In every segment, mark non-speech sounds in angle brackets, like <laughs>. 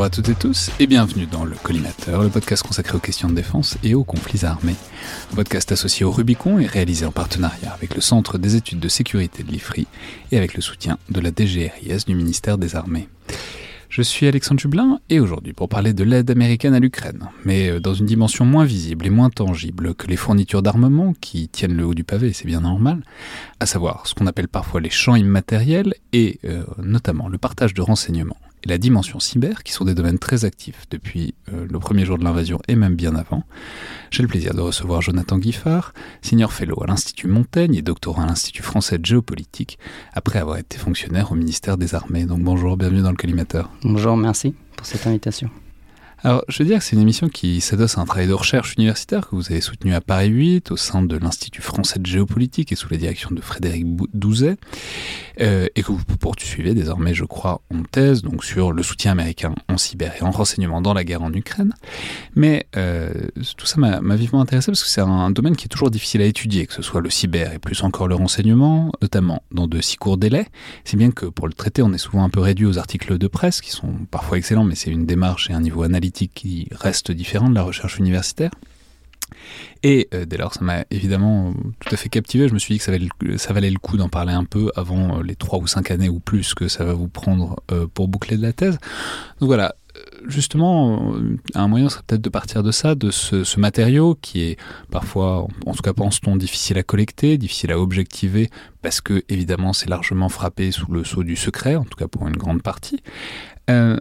Bonjour à toutes et tous et bienvenue dans le Collimateur, le podcast consacré aux questions de défense et aux conflits armés. Un podcast associé au Rubicon et réalisé en partenariat avec le Centre des études de sécurité de l'IFRI et avec le soutien de la DGRIS du ministère des Armées. Je suis Alexandre Jublin et aujourd'hui pour parler de l'aide américaine à l'Ukraine, mais euh, dans une dimension moins visible et moins tangible que les fournitures d'armement qui tiennent le haut du pavé, c'est bien normal, à savoir ce qu'on appelle parfois les champs immatériels et euh, notamment le partage de renseignements et la dimension cyber, qui sont des domaines très actifs depuis euh, le premier jour de l'invasion et même bien avant. J'ai le plaisir de recevoir Jonathan Guiffard, senior fellow à l'Institut Montaigne et doctorant à l'Institut français de géopolitique, après avoir été fonctionnaire au ministère des Armées. Donc bonjour, bienvenue dans le collimateur. Bonjour, merci pour cette invitation. Alors, je veux dire que c'est une émission qui s'adosse à un travail de recherche universitaire que vous avez soutenu à Paris 8 au sein de l'Institut français de géopolitique et sous la direction de Frédéric Douzet, euh, et que vous poursuivez désormais, je crois, en thèse, donc sur le soutien américain en cyber et en renseignement dans la guerre en Ukraine. Mais euh, tout ça m'a vivement intéressé parce que c'est un domaine qui est toujours difficile à étudier, que ce soit le cyber et plus encore le renseignement, notamment dans de si courts délais. Si bien que pour le traiter, on est souvent un peu réduit aux articles de presse qui sont parfois excellents, mais c'est une démarche et un niveau analytique qui reste différent de la recherche universitaire. Et euh, dès lors, ça m'a évidemment tout à fait captivé. Je me suis dit que ça valait le, ça valait le coup d'en parler un peu avant euh, les trois ou cinq années ou plus que ça va vous prendre euh, pour boucler de la thèse. Donc voilà, justement, un moyen serait peut-être de partir de ça, de ce, matériau qui est parfois, en tout cas pense-t-on, difficile à collecter, difficile à objectiver, parce que évidemment c'est largement frappé sous le sceau du secret, en tout cas pour une grande partie. Euh,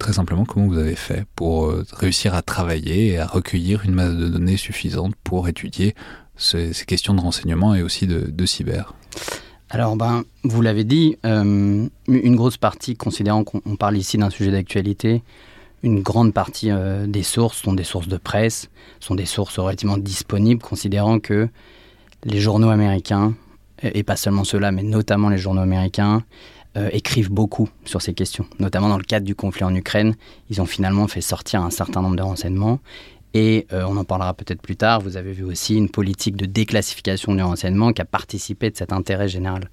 très simplement comment vous avez fait pour euh, réussir à travailler et à recueillir une masse de données suffisante pour étudier ces, questions de renseignement et aussi de, cyber. Alors, ben, vous l'avez dit, euh, une grosse partie, considérant qu'on parle ici d'un sujet d'actualité, une grande partie euh, des sources sont des sources de presse, sont des sources relativement disponibles, considérant que les journaux américains, et pas seulement ceux-là, mais notamment les journaux américains, euh, écrivent beaucoup sur ces questions. Notamment dans le cadre du conflit en Ukraine, ils ont finalement fait sortir un certain nombre de renseignements. Et euh, on en parlera peut-être plus tard. Vous avez vu aussi une politique de déclassification du renseignement qui a participé de cet intérêt général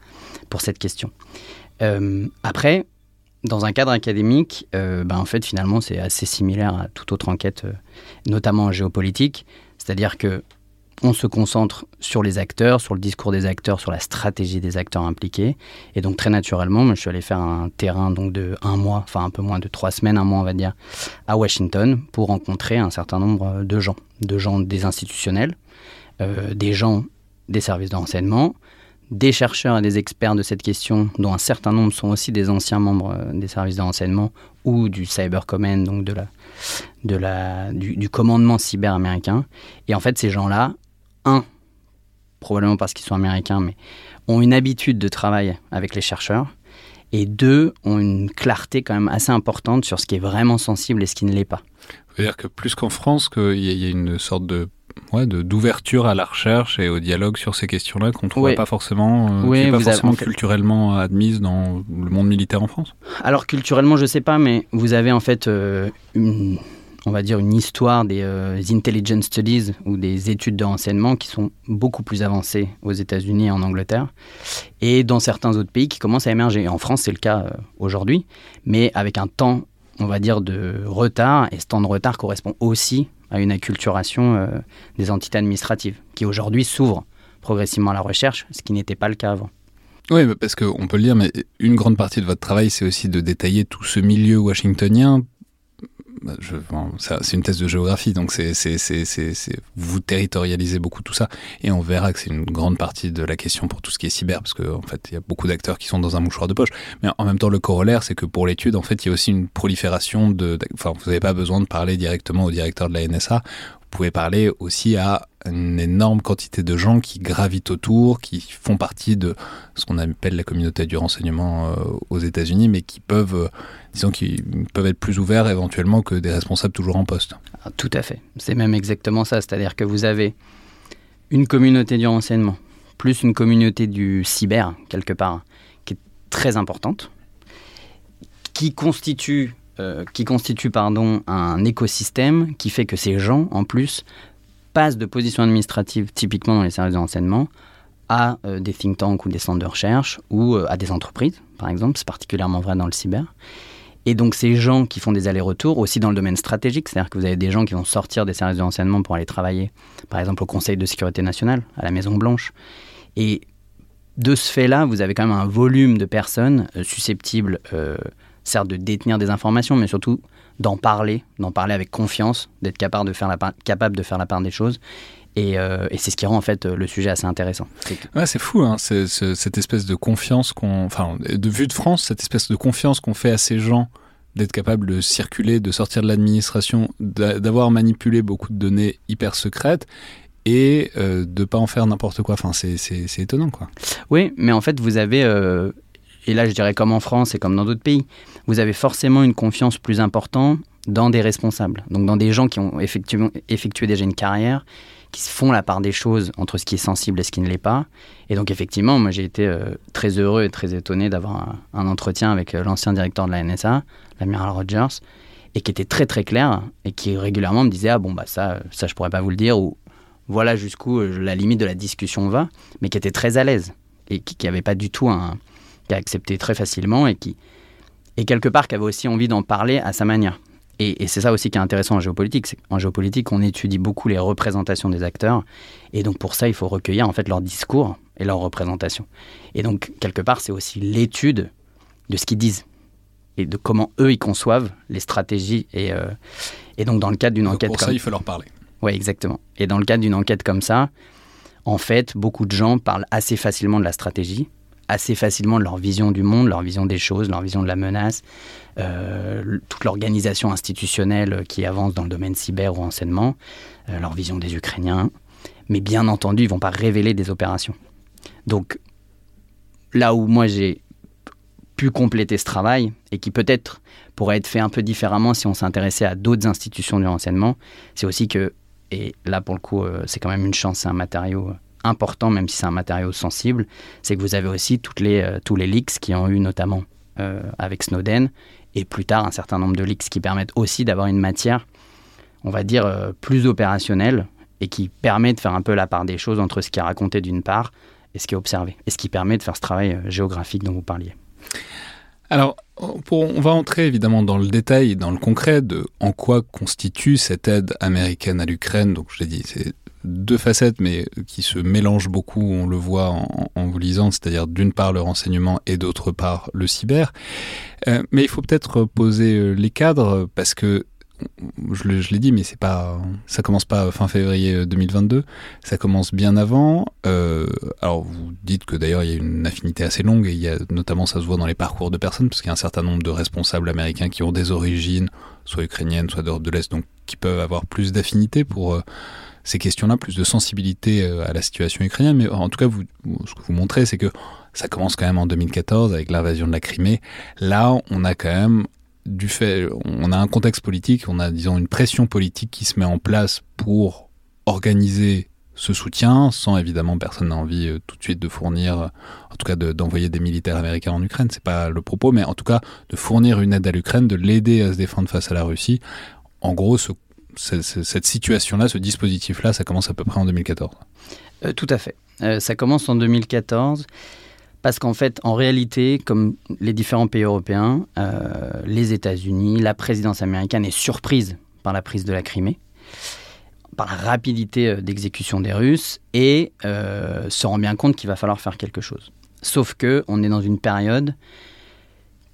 pour cette question. Euh, après, dans un cadre académique, ben, en fait, finalement, c'est assez similaire à toute autre enquête, notamment en géopolitique. C'est-à-dire que on se concentre sur les acteurs, sur le discours des acteurs, sur la stratégie des acteurs impliqués. Et donc très naturellement, je suis allé faire un terrain donc de un mois, enfin un peu moins de trois semaines, un mois on va dire, à Washington pour rencontrer un certain nombre de gens, de gens des institutionnels, euh, des gens des services de renseignement, des chercheurs et des experts de cette question, dont un certain nombre sont aussi des anciens membres euh, des services de renseignement ou du Cyber Command, donc de la, du commandement cyber américain. Et en fait, ces gens-là un, probablement parce qu'ils sont américains, mais ont une habitude de travail avec les chercheurs, et deux, ont une clarté quand même assez importante sur ce qui est vraiment sensible et ce qui ne l'est pas. C'est-à-dire que plus qu'en France, qu'il y, a une sorte de ouais, d'ouverture à la recherche et au dialogue sur ces questions-là qu'on ne trouve pas forcément, euh, pas forcément culturellement admise dans le monde militaire en France Alors culturellement, je ne sais pas, mais vous avez en fait euh, une, on va dire, une histoire des euh, intelligence studies ou des études de renseignement qui sont beaucoup plus avancées aux États-Unis et en Angleterre, et dans certains autres pays qui commencent à émerger. En France, c'est le cas euh, aujourd'hui, mais avec un temps, on va dire, de retard, et ce temps de retard correspond aussi à une acculturation euh, des entités administratives, qui aujourd'hui s'ouvrent progressivement à la recherche, ce qui n'était pas le cas avant. Oui, parce qu'on peut le dire, mais une grande partie de votre travail, c'est aussi de détailler tout ce milieu washingtonien bah, c'est une thèse de géographie, donc c'est, vous territorialisez beaucoup tout ça, et on verra que c'est une grande partie de la question pour tout ce qui est cyber, parce qu'en en fait, il y a beaucoup d'acteurs qui sont dans un mouchoir de poche. Mais en même temps, le corollaire, c'est que pour l'étude, en fait, il y a aussi une prolifération de. Vous n'avez pas besoin de parler directement au directeur de la NSA. Vous pouvez parler aussi à une énorme quantité de gens qui gravitent autour, qui font partie de ce qu'on appelle la communauté du renseignement euh, aux États-Unis, mais qui peuvent, euh, disons, qui peuvent être plus ouverts éventuellement que des responsables toujours en poste. Ah, tout à fait. C'est même exactement ça. C'est-à-dire que vous avez une communauté du renseignement, plus une communauté du cyber, quelque part, qui est très importante, qui constitue euh, qui constitue pardon, un écosystème qui fait que ces gens, en plus, passent de positions administratives, typiquement dans les services de renseignement, à euh, des think tanks ou des centres de recherche ou euh, à des entreprises, par exemple. C'est particulièrement vrai dans le cyber. Et donc ces gens qui font des allers-retours, aussi dans le domaine stratégique, c'est-à-dire que vous avez des gens qui vont sortir des services de renseignement pour aller travailler, par exemple au Conseil de sécurité nationale, à la Maison Blanche. Et de ce fait-là, vous avez quand même un volume de personnes euh, susceptibles, euh, certes, de détenir des informations, mais surtout d'en parler, d'en parler avec confiance, d'être capable capable de faire la part des choses. Et, euh, et c'est ce qui rend en fait le sujet assez intéressant. Ouais, c'est fou, hein, cette espèce de confiance qu'on, enfin, de vue de France, cette espèce de confiance qu'on fait à ces gens d'être capable de circuler, de sortir de l'administration, d'avoir manipulé beaucoup de données hyper secrètes et euh, de pas en faire n'importe quoi. Enfin, c'est, étonnant, quoi. Oui, mais en fait, vous avez, euh, et là je dirais comme en France et comme dans d'autres pays, vous avez forcément une confiance plus importante dans des responsables, donc dans des gens qui ont effectué déjà une carrière, qui font la part des choses entre ce qui est sensible et ce qui ne l'est pas. Et donc effectivement, moi j'ai été euh, très heureux et très étonné d'avoir un, entretien avec euh, l'ancien directeur de la NSA, l'amiral Rogers, et qui était très très clair et qui régulièrement me disait ah bon bah ça ça je pourrais pas vous le dire ou voilà jusqu'où euh, la limite de la discussion va, mais qui était très à l'aise et qui n'avait pas du tout un qui a accepté très facilement et qui et quelque part qui avait aussi envie d'en parler à sa manière. Et, et c'est ça aussi qui est intéressant en géopolitique. En géopolitique, on étudie beaucoup les représentations des acteurs. Et donc pour ça, il faut recueillir en fait leur discours et leur représentation. Et donc quelque part, c'est aussi l'étude de ce qu'ils disent et de comment eux ils conçoivent les stratégies. Et, euh, et donc dans le cadre d'une enquête pour comme ça, il faut leur parler. Oui, exactement. Et dans le cadre d'une enquête comme ça, en fait, beaucoup de gens parlent assez facilement de la stratégie, assez facilement leur vision du monde, leur vision des choses, leur vision de la menace, euh, toute l'organisation institutionnelle qui avance dans le domaine cyber ou enseignement, euh, leur vision des Ukrainiens. Mais bien entendu, ils ne vont pas révéler des opérations. Donc, là où moi j'ai pu compléter ce travail et qui peut-être pourrait être fait un peu différemment si on s'intéressait à d'autres institutions du renseignement, c'est aussi que, et là pour le coup euh, c'est quand même une chance, c'est un matériau important, même si c'est un matériau sensible, c'est que vous avez aussi les, euh, tous les leaks qui ont eu notamment euh, avec Snowden, et plus tard un certain nombre de leaks qui permettent aussi d'avoir une matière, on va dire, euh, plus opérationnelle, et qui permet de faire un peu la part des choses entre ce qui est raconté d'une part et ce qui est observé, et ce qui permet de faire ce travail géographique dont vous parliez. Alors, pour, on va entrer évidemment dans le détail, dans le concret de en quoi constitue cette aide américaine à l'Ukraine. Donc, je l'ai dit, c'est deux facettes, mais qui se mélangent beaucoup, on le voit en, vous lisant, c'est-à-dire d'une part le renseignement et d'autre part le cyber. Euh, mais il faut peut-être poser euh, les cadres, parce que je, l'ai dit, mais c'est pas, ça commence pas fin février 2022, ça commence bien avant. Euh, alors vous dites que d'ailleurs il y a une affinité assez longue et il y a notamment ça se voit dans les parcours de personnes parce qu'il y a un certain nombre de responsables américains qui ont des origines, soit ukrainiennes, soit d'Europe de l'Est, donc qui peuvent avoir plus d'affinité pour euh, ces questions-là, plus de sensibilité euh, à la situation ukrainienne. Mais en tout cas, vous, ce que vous montrez, c'est que ça commence quand même en 2014 avec l'invasion de la Crimée. Là, on a quand même du fait, on a un contexte politique, on a disons une pression politique qui se met en place pour organiser ce soutien, sans évidemment personne n'a envie euh, tout de suite de fournir, euh, en tout cas d'envoyer de, des militaires américains en Ukraine, c'est pas le propos, mais en tout cas de fournir une aide à l'Ukraine, de l'aider à se défendre face à la Russie. En gros, ce, ce, cette situation-là, ce dispositif-là, ça commence à peu près en 2014. Euh, tout à fait. Euh, ça commence en 2014. Parce qu'en fait, en réalité, comme les différents pays européens, euh, les États-Unis, la présidence américaine est surprise par la prise de la Crimée, par la rapidité d'exécution des Russes, et se rend bien compte qu'il va falloir faire quelque chose. Sauf que on est dans une période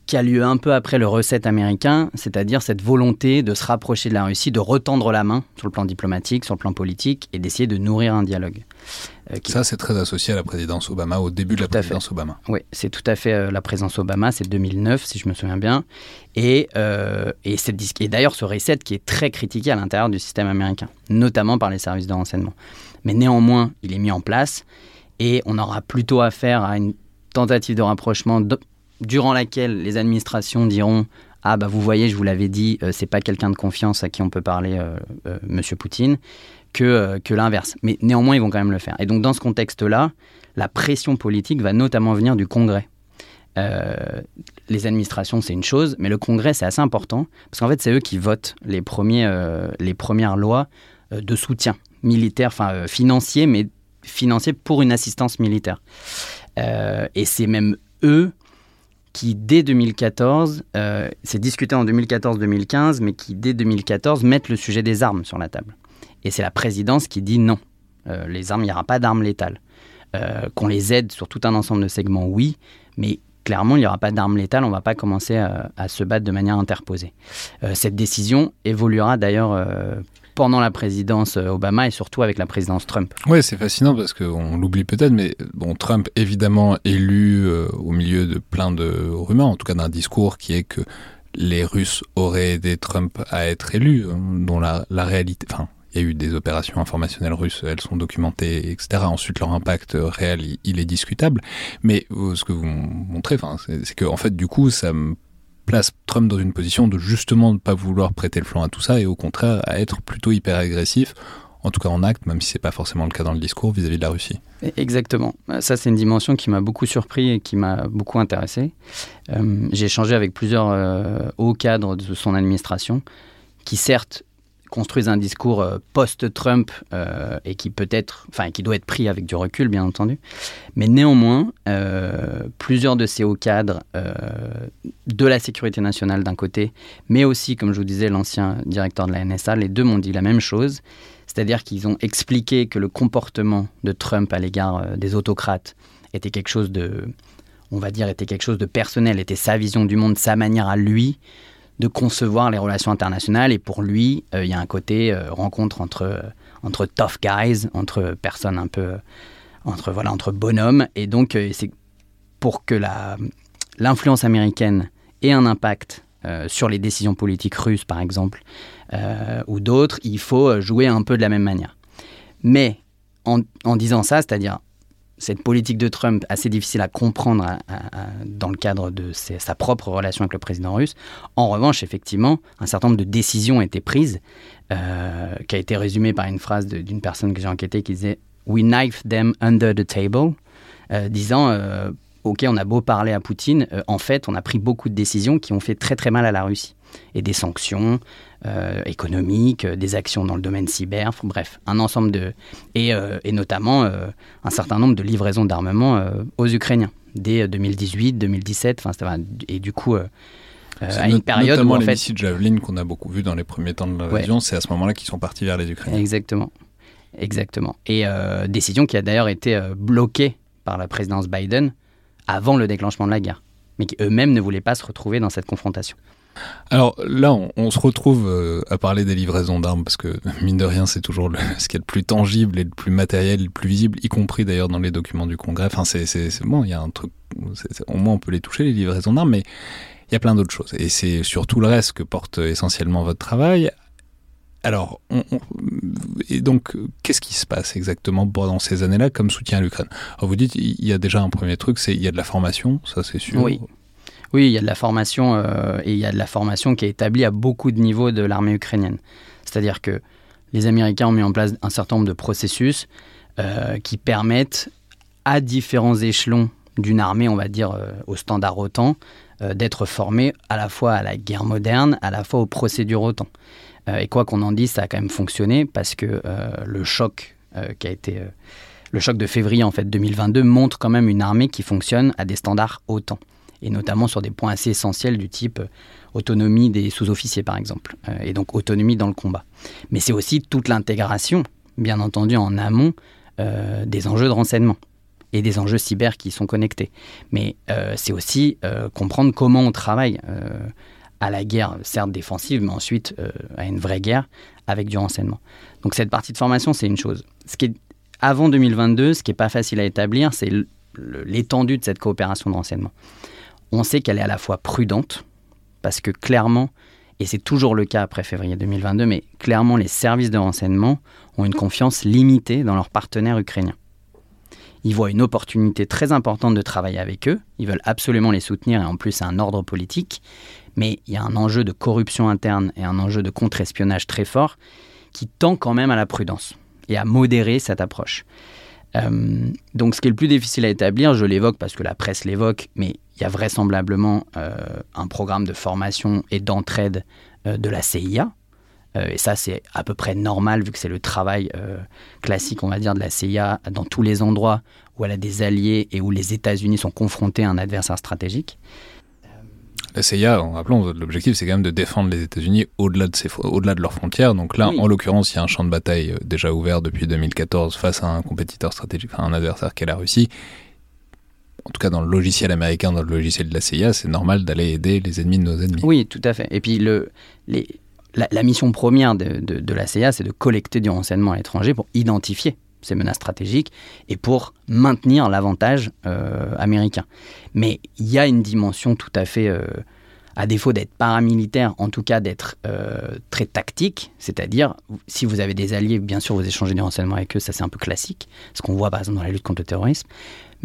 qui a lieu un peu après le recette américain, c'est-à-dire cette volonté de se rapprocher de la Russie, de retendre la main sur le plan diplomatique, sur le plan politique, et d'essayer de nourrir un dialogue. Euh, qui... Ça, c'est très associé à la présidence Obama, au début de la présidence fait. Obama. Oui, c'est tout à fait euh, la présidence Obama, c'est 2009, si je me souviens bien. Et, euh, et, d'ailleurs, ce reset qui est très critiqué à l'intérieur du système américain, notamment par les services de renseignement. Mais néanmoins, il est mis en place, et on aura plutôt affaire à une tentative de rapprochement de- durant laquelle les administrations diront ah bah vous voyez je vous l'avais dit euh, c'est pas quelqu'un de confiance à qui on peut parler euh, euh, monsieur Poutine que, euh, que l'inverse. Mais néanmoins ils vont quand même le faire. Et donc dans ce contexte là la pression politique va notamment venir du Congrès. Euh, les administrations c'est une chose mais le Congrès c'est assez important parce qu'en fait c'est eux qui votent les premiers les premières lois de soutien militaire enfin financier mais financier pour une assistance militaire. Et c'est même eux qui dès 2014, euh, c'est discuté en 2014-2015, mais qui dès 2014 mettent le sujet des armes sur la table. Et c'est la présidence qui dit non, euh, les armes, il n'y aura pas d'armes létales. Euh, qu'on les aide sur tout un ensemble de segments, oui, mais clairement, il n'y aura pas d'armes létales, on ne va pas commencer à, se battre de manière interposée. cette décision évoluera d'ailleurs pendant la présidence euh, Obama et surtout avec la présidence Trump. Oui, c'est fascinant parce qu'on l'oublie peut-être, mais bon, Trump évidemment élu euh, au milieu de plein de rumeurs, en tout cas d'un discours qui est que les Russes auraient aidé Trump à être élu, euh, dont la, réalité, enfin, il y a eu des opérations informationnelles russes, elles sont documentées, etc. Ensuite, leur impact réel, il, est discutable. Mais ce que vous montrez, c'est que en fait, du coup, ça me place Trump dans une position de justement ne pas vouloir prêter le flanc à tout ça et au contraire à être plutôt hyper agressif, en tout cas en acte, même si c'est pas forcément le cas dans le discours vis-à-vis de la Russie. Exactement. Ça, c'est une dimension qui m'a beaucoup surpris et qui m'a beaucoup intéressé. Euh, j'ai échangé avec plusieurs euh, hauts cadres de son administration qui, certes, construisent un discours euh, post-Trump euh, et qui peut être, enfin, qui doit être pris avec du recul, bien entendu. Mais néanmoins, euh, plusieurs de ces hauts cadres de la sécurité nationale d'un côté, mais aussi, comme je vous disais, l'ancien directeur de la NSA, les deux m'ont dit la même chose. C'est-à-dire qu'ils ont expliqué que le comportement de Trump à l'égard des autocrates était quelque chose de, on va dire, était quelque chose de personnel, était sa vision du monde, sa manière à lui de concevoir les relations internationales. Et pour lui, euh, il y a un côté euh, rencontre entre, euh, entre tough guys, entre personnes un peu. entre, voilà, entre bonhommes. Et donc, c'est pour que l'influence américaine ait un impact sur les décisions politiques russes, par exemple, ou d'autres, il faut jouer un peu de la même manière. Mais en, en disant ça, c'est-à-dire cette politique de Trump assez difficile à comprendre dans le cadre de sa propre relation avec le président russe. En revanche, effectivement, un certain nombre de décisions ont été prises, euh, qui a été résumée par une phrase d'une personne que j'ai enquêtée qui disait We knife them under the table, euh, disant euh, Ok, on a beau parler à Poutine, en fait, on a pris beaucoup de décisions qui ont fait très très mal à la Russie. Et des sanctions, économiques, euh, des actions dans le domaine cyber, bref, un ensemble de... Et, euh, et notamment un certain nombre de livraisons d'armement aux Ukrainiens, dès 2018, 2017, enfin, et du coup... à une période notamment où en les fait, missiles Javelin qu'on a beaucoup vu dans les premiers temps de l'invasion, c'est à ce moment-là qu'ils sont partis vers les Ukrainiens. Exactement, exactement. Et décision qui a d'ailleurs été bloquée par la présidence Biden avant le déclenchement de la guerre, mais qui eux-mêmes ne voulaient pas se retrouver dans cette confrontation. Alors là, on, se retrouve euh, à parler des livraisons d'armes parce que <laughs> mine de rien, c'est toujours <laughs> ce qui est le plus tangible et le plus matériel, le plus visible, y compris d'ailleurs dans les documents du Congrès. Enfin, c'est bon, il y a un truc. au moins, on peut les toucher les livraisons d'armes, mais il y a plein d'autres choses. Et c'est sur tout le reste que porte essentiellement votre travail. Alors, et donc, qu'est-ce qui se passe exactement pendant ces années-là comme soutien à l'Ukraine? Vous dites, il y a déjà un premier truc, c'est il y a de la formation, ça c'est sûr. Oui. Oui, il y a de la formation euh, et il y a de la formation qui est établie à beaucoup de niveaux de l'armée ukrainienne. C'est-à-dire que les Américains ont mis en place un certain nombre de processus euh, qui permettent à différents échelons d'une armée, on va dire euh, au standard OTAN, d'être formés à la fois à la guerre moderne, à la fois aux procédures OTAN. et quoi qu'on en dise, ça a quand même fonctionné parce que le choc qui a été le choc de février en fait 2022 montre quand même une armée qui fonctionne à des standards OTAN et notamment sur des points assez essentiels du type euh, autonomie des sous-officiers par exemple, euh, et donc autonomie dans le combat. Mais c'est aussi toute l'intégration, bien entendu en amont, euh, des enjeux de renseignement et des enjeux cyber qui sont connectés. Mais c'est aussi comprendre comment on travaille à la guerre, certes défensive, mais ensuite à une vraie guerre avec du renseignement. Donc cette partie de formation, c'est une chose. Ce qui est, avant 2022, ce qui n'est pas facile à établir, c'est l'étendue de cette coopération de renseignement on sait qu'elle est à la fois prudente, parce que clairement, et c'est toujours le cas après février 2022, mais clairement les services de renseignement ont une confiance limitée dans leurs partenaires ukrainiens. Ils voient une opportunité très importante de travailler avec eux, ils veulent absolument les soutenir et en plus un ordre politique, mais il y a un enjeu de corruption interne et un enjeu de contre-espionnage très fort qui tend quand même à la prudence et à modérer cette approche. Euh, donc ce qui est le plus difficile à établir, je l'évoque parce que la presse l'évoque, mais il y a vraisemblablement euh, un programme de formation et d'entraide euh, de la CIA. et ça, c'est à peu près normal vu que c'est le travail classique, on va dire, de la CIA dans tous les endroits où elle a des alliés et où les États-Unis sont confrontés à un adversaire stratégique. La CIA, en rappelant, l'objectif c'est quand même de défendre les États-Unis au-delà de, au-delà de leurs frontières. Donc là, en l'occurrence, il y a un champ de bataille euh, déjà ouvert depuis 2014 face à un compétiteur stratégique, enfin un adversaire qui est la Russie. En tout cas, dans le logiciel américain, dans le logiciel de la CIA, c'est normal d'aller aider les ennemis de nos ennemis. Oui, tout à fait. Et puis le, les, la, mission première de, de la CIA, c'est de collecter du renseignement à l'étranger pour identifier ces menaces stratégiques et pour maintenir l'avantage euh, américain. Mais il y a une dimension tout à fait, euh, à défaut d'être paramilitaire, en tout cas d'être euh, très tactique, c'est-à-dire si vous avez des alliés, bien sûr vous échangez des renseignements avec eux, ça c'est un peu classique, ce qu'on voit par exemple dans la lutte contre le terrorisme.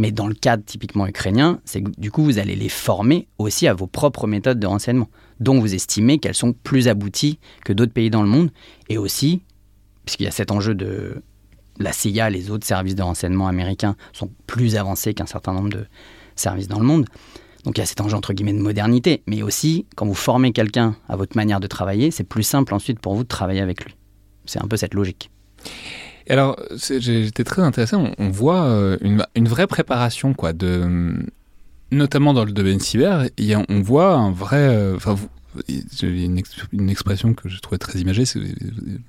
Mais dans le cadre typiquement ukrainien, c'est que du coup vous allez les former aussi à vos propres méthodes de renseignement, dont vous estimez qu'elles sont plus abouties que d'autres pays dans le monde, et aussi, puisqu'il y a cet enjeu de la CIA, les autres services de renseignement américains sont plus avancés qu'un certain nombre de services dans le monde. Donc il y a cet enjeu entre guillemets de modernité, mais aussi quand vous formez quelqu'un à votre manière de travailler, c'est plus simple ensuite pour vous de travailler avec lui. C'est un peu cette logique. alors, j'étais très intéressé. On, voit euh, une, vraie préparation, quoi, de, notamment dans le domaine cyber. on voit un vrai. Euh, une, expression que je trouvais très imagée,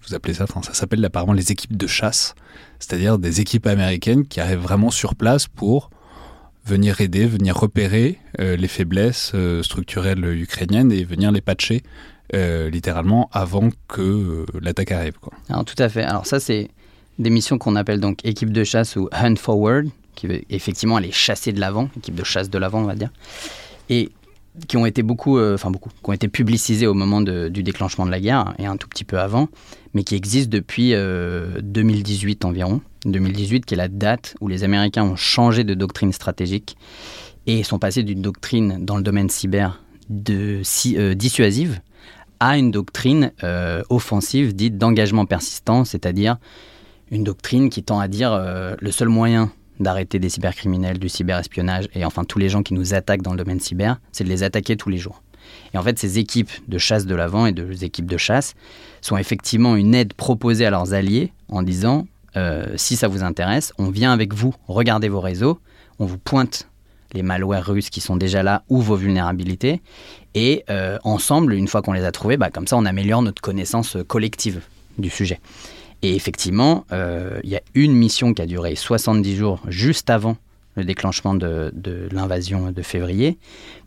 vous appelez ça, ça s'appelle apparemment les équipes de chasse, c'est-à-dire des équipes américaines qui arrivent vraiment sur place pour venir aider, venir repérer euh, les faiblesses euh, structurelles ukrainiennes et venir les patcher euh, littéralement avant que l'attaque arrive. Alors tout à fait. Alors ça c'est des missions qu'on appelle donc équipe de chasse ou hunt forward, qui veut effectivement aller chasser de l'avant, équipe de chasse de l'avant on va dire. Et qui ont été beaucoup, euh, enfin beaucoup, qui ont été publicisés au moment du déclenchement de la guerre et un tout petit peu avant, mais qui existent depuis 2018 euh, environ. 2018 qui est la date où les Américains ont changé de doctrine stratégique et sont passés d'une doctrine dans le domaine cyber euh, dissuasive à une doctrine offensive dite d'engagement persistant, c'est-à-dire une doctrine qui tend à dire le seul moyen d'arrêter des cybercriminels, du cyberespionnage et enfin tous les gens qui nous attaquent dans le domaine cyber, c'est de les attaquer tous les jours. Et en fait, ces équipes de chasse de l'avant et de équipes de chasse sont effectivement une aide proposée à leurs alliés en disant euh, si ça vous intéresse, on vient avec vous, regardez vos réseaux, on vous pointe les malwares russes qui sont déjà là ou vos vulnérabilités. Et euh, ensemble, une fois qu'on les a trouvés, bah, comme ça, on améliore notre connaissance collective du sujet. Et effectivement, euh, il y a une mission qui a duré 70 jours juste avant le déclenchement de, l'invasion de février,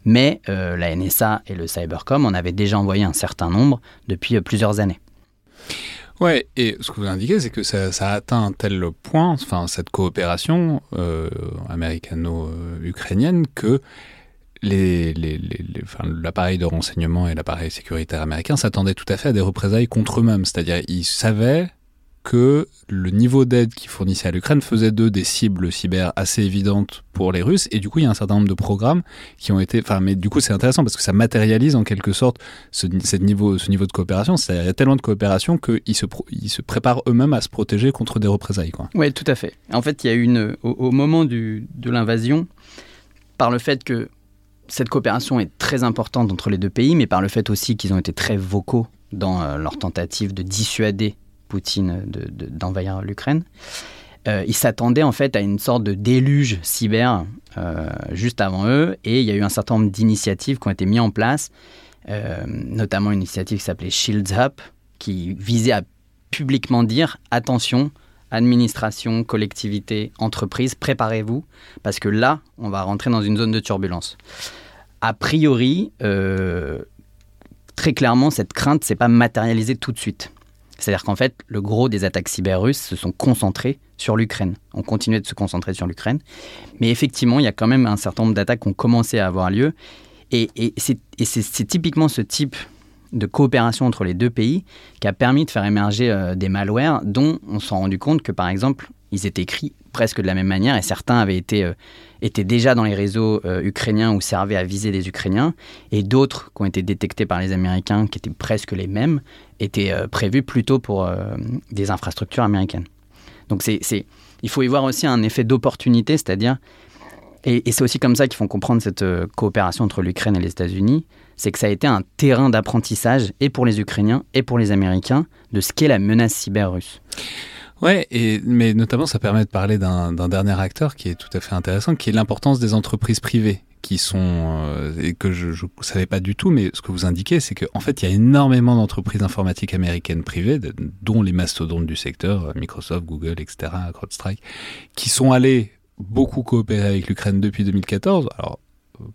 mais euh, la NSA et le Cybercom en avaient déjà envoyé un certain nombre depuis euh, plusieurs années. Ouais, et ce que vous indiquez, c'est que ça, a atteint un tel point, enfin cette coopération américano-ukrainienne, que l'appareil de renseignement et l'appareil sécuritaire américain s'attendaient tout à fait à des représailles contre eux-mêmes. C'est-à-dire, ils savaient que le niveau d'aide qu'ils fournissaient à l'Ukraine faisait d'eux des cibles cyber assez évidentes pour les Russes. Et du coup, il y a un certain nombre de programmes qui ont été. Enfin, mais du coup, c'est intéressant parce que ça matérialise en quelque sorte ce, niveau, ce niveau de coopération. Il y a tellement de coopération qu'ils se, ils se préparent eux-mêmes à se protéger contre des représailles. Oui, tout à fait. En fait, il y a une. Au, moment de l'invasion, par le fait que cette coopération est très importante entre les deux pays, mais par le fait aussi qu'ils ont été très vocaux dans euh, leur tentative de dissuader Poutine d'envahir l'Ukraine. Euh, ils s'attendaient en fait à une sorte de déluge cyber euh, juste avant eux, et il y a eu un certain nombre d'initiatives qui ont été mises en place, euh, notamment une initiative qui s'appelait Shields Up, qui visait à publiquement dire attention, administration, collectivité, entreprise, préparez-vous, parce que là, on va rentrer dans une zone de turbulence. A priori, très clairement, cette crainte s'est pas matérialisée tout de suite. C'est-à-dire qu'en fait, le gros des attaques cyber russes se sont concentrés sur l'Ukraine. On continuait de se concentrer sur l'Ukraine. Mais effectivement, il y a quand même un certain nombre d'attaques qui ont commencé à avoir lieu. Et, c'est typiquement ce type de coopération entre les deux pays qui a permis de faire émerger euh, des malwares dont on s'est rendu compte que, par exemple, ils étaient écrits presque de la même manière et certains avaient été, euh, étaient déjà dans les réseaux euh, ukrainiens ou servaient à viser les Ukrainiens et d'autres qui ont été détectés par les Américains qui étaient presque les mêmes étaient euh, prévus plutôt pour des infrastructures américaines. Donc c'est, il faut y voir aussi un effet d'opportunité, c'est-à-dire, et, c'est aussi comme ça qu'ils font comprendre cette coopération entre l'Ukraine et les États-Unis, c'est que ça a été un terrain d'apprentissage et pour les Ukrainiens et pour les Américains de ce qu'est la menace cyber russe. Ouais, mais notamment ça permet de parler d'un dernier acteur qui est tout à fait intéressant, qui est l'importance des entreprises privées qui sont euh, et que je ne savais pas du tout, mais ce que vous indiquez, c'est qu'en fait, il y a énormément d'entreprises informatiques américaines privées, dont les mastodontes du secteur, euh, Microsoft, Google, etc., CrowdStrike, qui sont allées beaucoup coopérer avec l'Ukraine depuis 2014. Alors,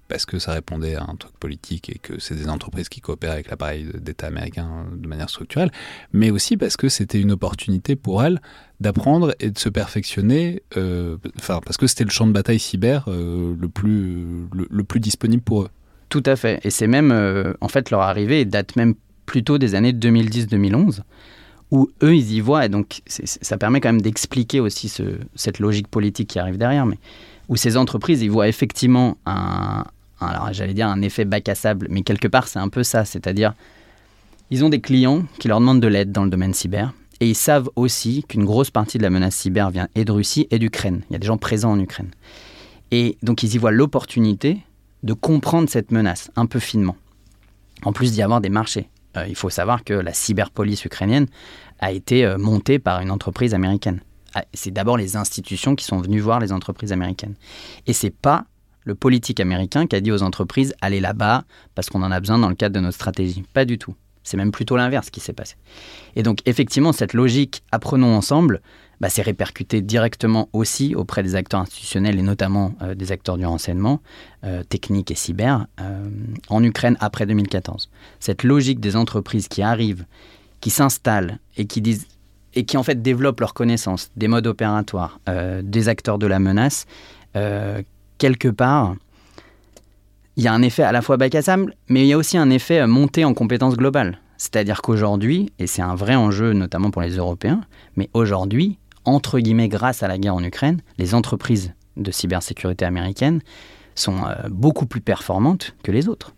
parce que ça répondait à un truc politique et que c'est des entreprises qui coopèrent avec l'appareil d'État américain de manière structurelle, mais aussi parce que c'était une opportunité pour elles d'apprendre et de se perfectionner, euh, parce que c'était le champ de bataille cyber euh, le, plus, le, plus disponible pour eux. Tout à fait, et c'est même, euh, en fait, leur arrivée date même plutôt des années 2010-2011 où eux, ils y voient, et donc ça permet quand même d'expliquer aussi ce, cette logique politique qui arrive derrière, mais où ces entreprises, ils voient effectivement un, alors j'allais dire un effet bac à sable, mais quelque part c'est un peu ça, c'est-à-dire ils ont des clients qui leur demandent de l'aide dans le domaine cyber, et ils savent aussi qu'une grosse partie de la menace cyber vient et de Russie et d'Ukraine. Il y a des gens présents en Ukraine. Et donc ils y voient l'opportunité de comprendre cette menace un peu finement, en plus d'y avoir des marchés. Euh, il faut savoir que la cyberpolice ukrainienne a été euh, montée par une entreprise américaine. Ah, c'est d'abord les institutions qui sont venues voir les entreprises américaines. Et c'est pas le politique américain qui a dit aux entreprises allez là-bas parce qu'on en a besoin dans le cadre de notre stratégie. Pas du tout. C'est même plutôt l'inverse qui s'est passé. Et donc effectivement, cette logique apprenons ensemble, bah, c'est répercuté directement aussi auprès des acteurs institutionnels et notamment euh, des acteurs du renseignement, euh, technique et cyber, euh, en Ukraine après 2014. Cette logique des entreprises qui arrivent, qui s'installent et qui disent et qui en fait développent leurs connaissances des modes opératoires, euh, des acteurs de la menace, euh, quelque part, il y a un effet à la fois bac à sable, mais il y a aussi un effet euh, montée en compétences globales. C'est-à-dire qu'aujourd'hui, et c'est un vrai enjeu notamment pour les Européens, mais aujourd'hui, entre guillemets, grâce à la guerre en Ukraine, les entreprises de cybersécurité américaines sont beaucoup plus performantes que les autres.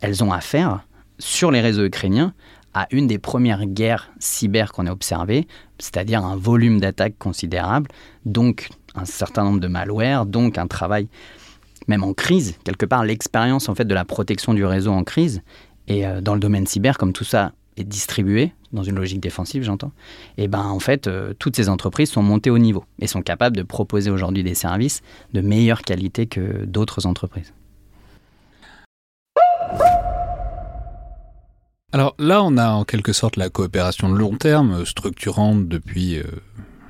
Elles ont affaire, sur les réseaux ukrainiens, à une des premières guerres cyber qu'on a observées, c'est-à-dire un volume d'attaques considérable, donc un certain nombre de malwares, donc un travail même en crise, quelque part l'expérience en fait de la protection du réseau en crise. Et euh, dans le domaine cyber, comme tout ça est distribué dans une logique défensive, j'entends, et eh ben en fait euh, toutes ces entreprises sont montées au niveau et sont capables de proposer aujourd'hui des services de meilleure qualité que d'autres entreprises. Alors là, on a en quelque sorte la coopération de long terme, structurante depuis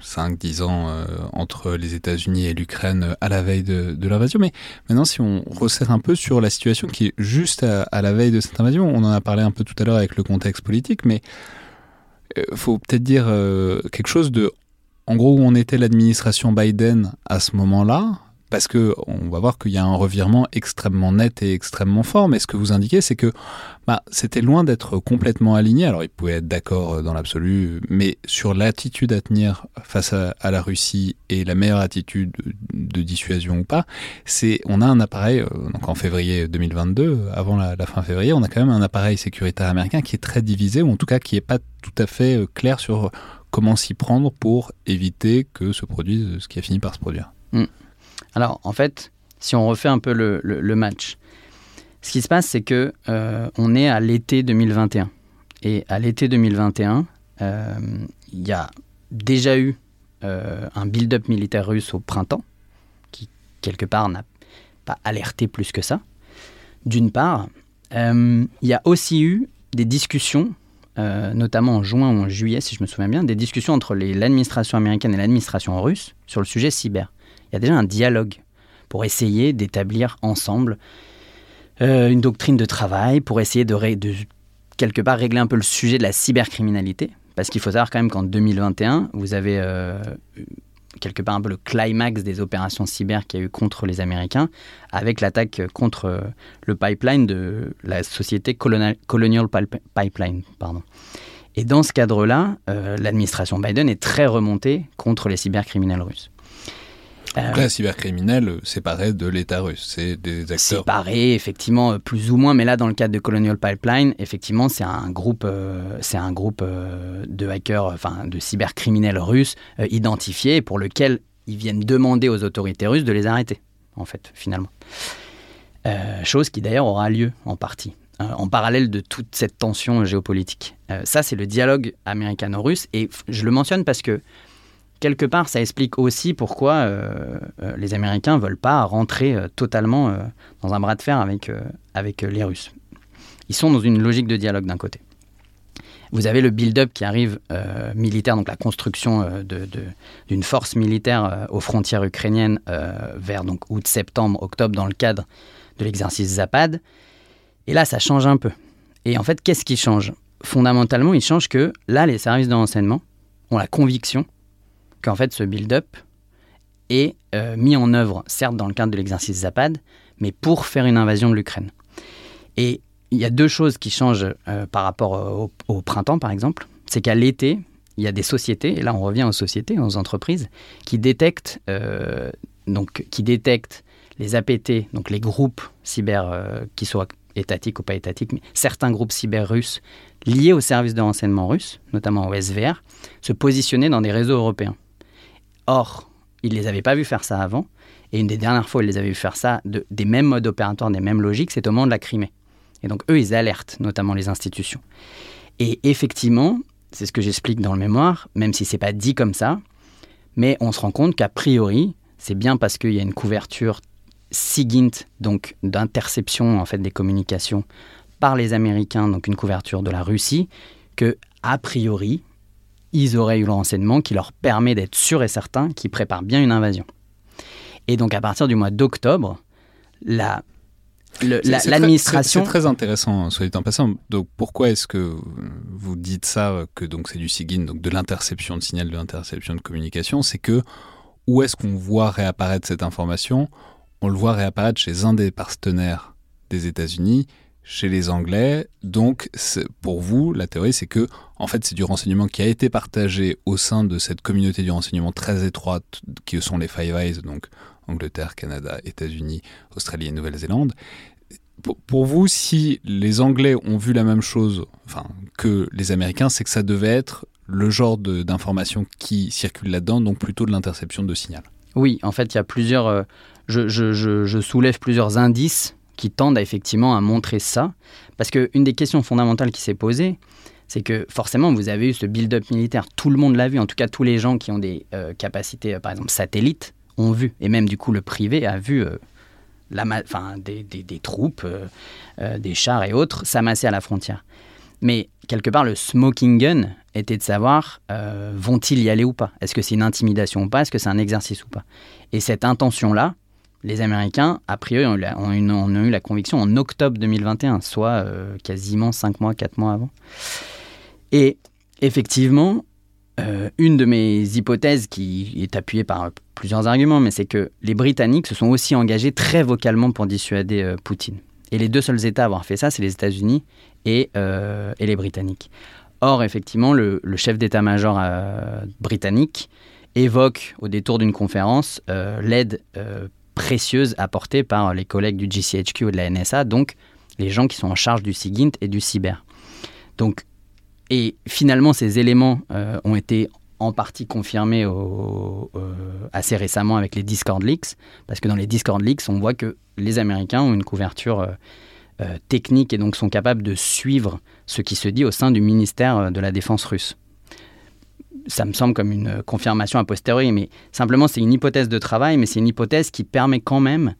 5-10 euh, ans euh, entre les États-Unis et l'Ukraine à la veille de, l'invasion. Mais maintenant, si on resserre un peu sur la situation qui est juste à, la veille de cette invasion, on en a parlé un peu tout à l'heure avec le contexte politique, mais euh, faut peut-être dire quelque chose de, en gros, où on était l'administration Biden à ce moment-là, parce que on va voir qu'il y a un revirement extrêmement net et extrêmement fort. Mais ce que vous indiquez, c'est que bah, c'était loin d'être complètement aligné. Alors, ils pouvaient être d'accord dans l'absolu, mais sur l'attitude à tenir face à, la Russie et la meilleure attitude de dissuasion ou pas, c'est on a un appareil. Euh, donc en février 2022, avant la, fin février, on a quand même un appareil sécuritaire américain qui est très divisé, ou en tout cas qui n'est pas tout à fait euh, clair sur comment s'y prendre pour éviter que se produise ce qui a fini par se produire. Mm. Alors, en fait, si on refait un peu le, match, ce qui se passe, c'est que euh, on est à l'été 2021. Et à l'été 2021, euh, il y a déjà eu euh, un build-up militaire russe au printemps, qui, quelque part, n'a pas alerté plus que ça. D'une part, il y a aussi eu des discussions, notamment en juin ou en juillet, si je me souviens bien, des discussions entre l'administration américaine et l'administration russe sur le sujet cyber il y a déjà un dialogue pour essayer d'établir ensemble euh, une doctrine de travail, pour essayer de, quelque part régler un peu le sujet de la cybercriminalité. Parce qu'il faut savoir quand même qu'en 2021, vous avez euh, quelque part un peu le climax des opérations cyber qu'il y a eu contre les Américains, avec l'attaque contre euh, le pipeline de la société Colonial, Pipeline. Et dans ce cadre-là, l'administration Biden est très remontée contre les cybercriminels russes. Donc là, cybercriminel séparé de l'État russe, c'est des acteurs. Séparé, effectivement, euh, plus ou moins, mais là, dans le cadre de Colonial Pipeline, effectivement, c'est un groupe, euh, c'est un groupe euh, de hackers, enfin, de cybercriminels russes identifiés pour lequel ils viennent demander aux autorités russes de les arrêter, en fait, finalement. chose qui d'ailleurs aura lieu en partie, en parallèle de toute cette tension géopolitique. ça, c'est le dialogue américano-russe, et je le mentionne parce que quelque part, ça explique aussi pourquoi euh, euh, les Américains ne veulent pas rentrer euh, totalement dans un bras de fer avec, avec les Russes. Ils sont dans une logique de dialogue d'un côté. Vous avez le build-up qui arrive militaire, donc la construction d'une force militaire aux frontières ukrainiennes vers août, septembre, octobre dans le cadre de l'exercice Zapad. Et là, ça change un peu. Et en fait, qu'est-ce qui change? Fondamentalement, il change que là, les services de renseignement ont la conviction qu'en fait ce build-up est euh, mis en œuvre, certes dans le cadre de l'exercice Zapad, mais pour faire une invasion de l'Ukraine. Et il y a deux choses qui changent euh, par rapport au, printemps, par exemple. C'est qu'à l'été, il y a des sociétés, et là on revient aux sociétés, aux entreprises, qui détectent, euh, donc, qui détectent les APT, donc les groupes cyber, qui soient étatiques ou pas étatiques, mais certains groupes cyber russes liés aux services de renseignement russes, notamment au SVR, se positionner dans des réseaux européens. Or, ils ne les avaient pas vus faire ça avant. Et une des dernières fois ils les avaient vus faire ça, de, des mêmes modes opératoires, des mêmes logiques, c'est au moment de la Crimée. Et donc, eux, ils alertent, notamment les institutions. Et effectivement, c'est ce que j'explique dans le mémoire, même si c'est pas dit comme ça, mais on se rend compte qu'a priori, c'est bien parce qu'il y a une couverture SIGINT, donc d'interception en fait des communications par les Américains, donc une couverture de la Russie, que a priori, ils auraient eu le renseignement qui leur permet d'être sûrs et certains qu'ils préparent bien une invasion. Et donc à partir du mois d'octobre, la l'administration. C'est très intéressant, soit dit en passant. Donc, pourquoi est-ce que vous dites ça, que donc c'est du SIGIN, donc de l'interception de signal, de l'interception de communication? C'est que où est-ce qu'on voit réapparaître cette information? On le voit réapparaître chez un des partenaires des États-Unis chez les Anglais. Donc, pour vous, la théorie, c'est que, en fait, c'est du renseignement qui a été partagé au sein de cette communauté du renseignement très étroite, qui sont les Five Eyes, donc Angleterre, Canada, États-Unis, Australie et Nouvelle-Zélande. Pour, vous, si les Anglais ont vu la même chose enfin, que les Américains, c'est que ça devait être le genre d'information qui circule là-dedans, donc plutôt de l'interception de signal. Oui, en fait, il y a plusieurs. Euh, je, je, soulève plusieurs indices qui tendent effectivement à montrer ça. Parce qu'une des questions fondamentales qui s'est posée, c'est que forcément, vous avez eu ce build-up militaire, tout le monde l'a vu, en tout cas tous les gens qui ont des euh, capacités, euh, par exemple satellites, ont vu, et même du coup le privé a vu euh, la enfin, des, des, troupes, des chars et autres s'amasser à la frontière. Mais quelque part, le smoking gun était de savoir vont-ils y aller ou pas? Est-ce que c'est une intimidation ou pas? Est-ce que c'est un exercice ou pas? Et cette intention-là, les Américains, a priori, ont, eu la conviction en octobre 2021, soit euh, quasiment 5 mois, 4 mois avant. Et effectivement, euh, une de mes hypothèses qui est appuyée par plusieurs arguments, mais c'est que les Britanniques se sont aussi engagés très vocalement pour dissuader euh, Poutine. Et les deux seuls États à avoir fait ça, c'est les États-Unis et, les Britanniques. Or, effectivement, le chef d'état-major britannique évoque au détour d'une conférence l'aide précieuse apportée par les collègues du GCHQ et de la NSA, donc les gens qui sont en charge du SIGINT et du cyber. Donc, et finalement, ces éléments euh, ont été en partie confirmés euh, assez récemment avec les Discord Leaks, parce que dans les Discord Leaks, on voit que les Américains ont une couverture euh, technique et donc sont capables de suivre ce qui se dit au sein du ministère de la Défense russe ça me semble comme une confirmation a posteriori, mais simplement c'est une hypothèse de travail, mais c'est une hypothèse qui permet quand même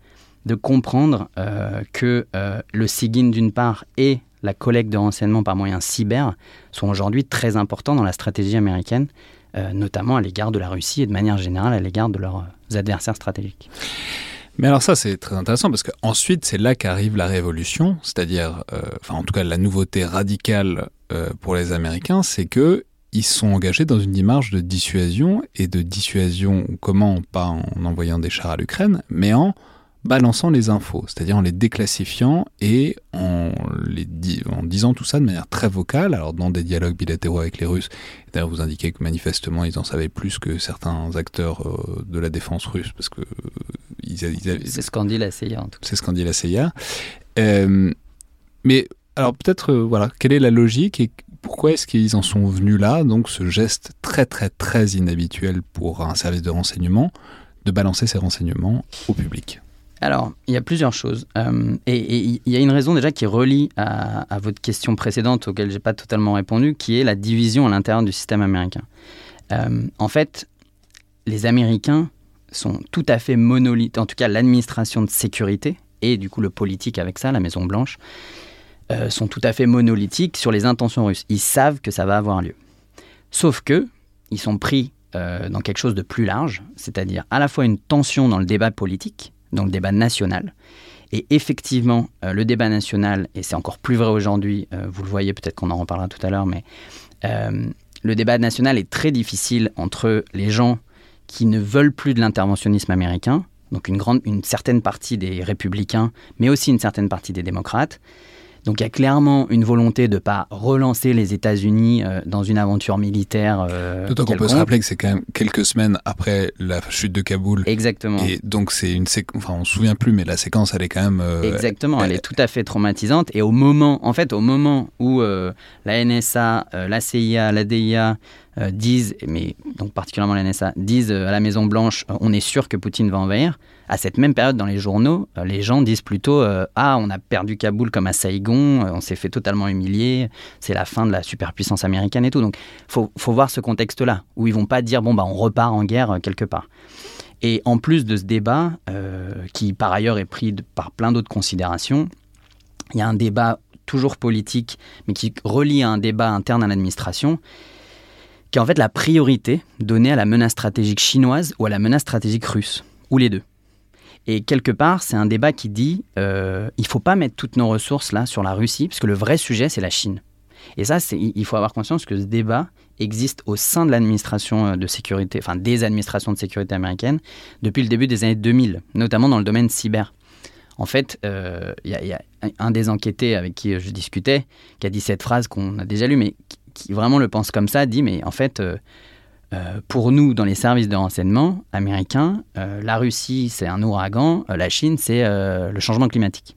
de comprendre euh, que euh, le SIGIN d'une part et la collecte de renseignements par moyens cyber sont aujourd'hui très importants dans la stratégie américaine, euh, notamment à l'égard de la Russie et de manière générale à l'égard de leurs adversaires stratégiques. Mais alors ça c'est très intéressant parce qu'ensuite c'est là qu'arrive la révolution, c'est-à-dire, enfin en tout cas la nouveauté radicale pour les Américains, c'est que ils sont engagés dans une démarche de dissuasion, et de dissuasion, comment? Pas en envoyant des chars à l'Ukraine, mais en balançant les infos, c'est-à-dire en les déclassifiant et en, les en disant tout ça de manière très vocale, alors dans des dialogues bilatéraux avec les Russes. D'ailleurs, vous indiquez que manifestement, ils en savaient plus que certains acteurs euh, de la défense russe, parce que euh, ils, C'est ce qu'en dit la CIA, en tout cas. C'est ce qu'en dit la CIA. Euh, mais alors peut-être, voilà, quelle est la logique et pourquoi est-ce qu'ils en sont venus là, donc ce geste très très très inhabituel pour un service de renseignement, de balancer ces renseignements au public alors, il y a plusieurs choses. Euh, et il y a une raison déjà qui relie à, votre question précédente auquel je n'ai pas totalement répondu, qui est la division à l'intérieur du système américain. Euh, en fait, les Américains sont tout à fait monolithes, en tout cas l'administration de sécurité et du coup le politique avec ça, la Maison Blanche, euh, sont tout à fait monolithiques sur les intentions russes. Ils savent que ça va avoir lieu. Sauf que ils sont pris euh, dans quelque chose de plus large, c'est-à-dire à la fois une tension dans le débat politique, dans le débat national, et effectivement, euh, le débat national, et c'est encore plus vrai aujourd'hui, vous le voyez, peut-être qu'on en reparlera tout à l'heure, mais le débat national est très difficile entre les gens qui ne veulent plus de l'interventionnisme américain, donc une, grande, une certaine partie des républicains, mais aussi une certaine partie des démocrates, donc il y a clairement une volonté de ne pas relancer les États-Unis euh, dans une aventure militaire. Euh, D'autant qu'on peut se rappeler que c'est quand même quelques semaines après la chute de Kaboul. Exactement. Et donc c'est une séquence, enfin on se souvient plus, mais la séquence elle est quand même. Euh, Exactement, elle, est tout à fait traumatisante. Et au moment, en fait, au moment où la NSA, la CIA, la DIA disent, mais donc particulièrement la NSA, disent à la Maison Blanche, on est sûr que Poutine va envahir à cette même période, dans les journaux, euh, les gens disent plutôt euh, Ah, on a perdu Kaboul comme à Saïgon, euh, on s'est fait totalement humilier, c'est la fin de la superpuissance américaine et tout. Donc, faut, faut voir ce contexte-là, où ils vont pas dire Bon, bah, on repart en guerre quelque part. Et en plus de ce débat, qui par ailleurs est pris par plein d'autres considérations, il y a un débat toujours politique, mais qui relie à un débat interne à l'administration, qui est en fait la priorité donnée à la menace stratégique chinoise ou à la menace stratégique russe, ou les deux. Et quelque part, c'est un débat qui dit euh, il faut pas mettre toutes nos ressources là sur la Russie, parce que le vrai sujet, c'est la Chine. Et ça, il faut avoir conscience que ce débat existe au sein de l'administration euh, de sécurité, enfin des administrations de sécurité américaines, depuis le début des années 2000, notamment dans le domaine cyber. En fait, euh, il y, a un des enquêtés avec qui je discutais qui a dit cette phrase qu'on a déjà lue, mais qui, vraiment le pense comme ça, dit mais en fait, euh, pour nous, dans les services de renseignement américains, euh, la Russie, c'est un ouragan, euh, la Chine, c'est le changement climatique.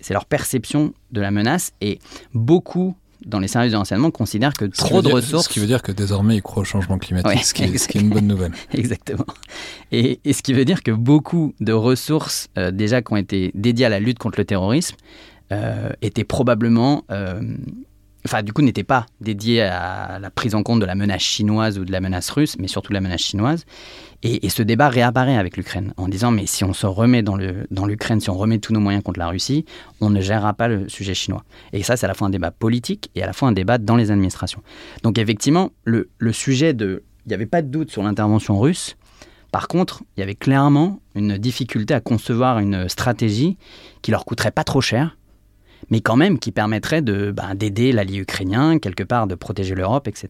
C'est leur perception de la menace et beaucoup dans les services de renseignement considèrent que trop de ressources. Ce qui veut dire que désormais ils croient au changement climatique, ce, qui est, une bonne nouvelle. <laughs> Exactement. Et, ce qui veut dire que beaucoup de ressources déjà qui ont été dédiées à la lutte contre le terrorisme étaient probablement enfin du coup n'était pas dédié à la prise en compte de la menace chinoise ou de la menace russe, mais surtout de la menace chinoise. Et, ce débat réapparaît avec l'Ukraine en disant mais si on se remet dans l'Ukraine, si on remet tous nos moyens contre la Russie, on ne gérera pas le sujet chinois. Et ça c'est à la fois un débat politique et à la fois un débat dans les administrations. Donc effectivement le, le sujet de, il n'y avait pas de doute sur l'intervention russe. Par contre, il y avait clairement une difficulté à concevoir une stratégie qui leur coûterait pas trop cher, mais quand même qui permettrait de, ben, d'aider l'allié ukrainien, quelque part, de protéger l'Europe, etc.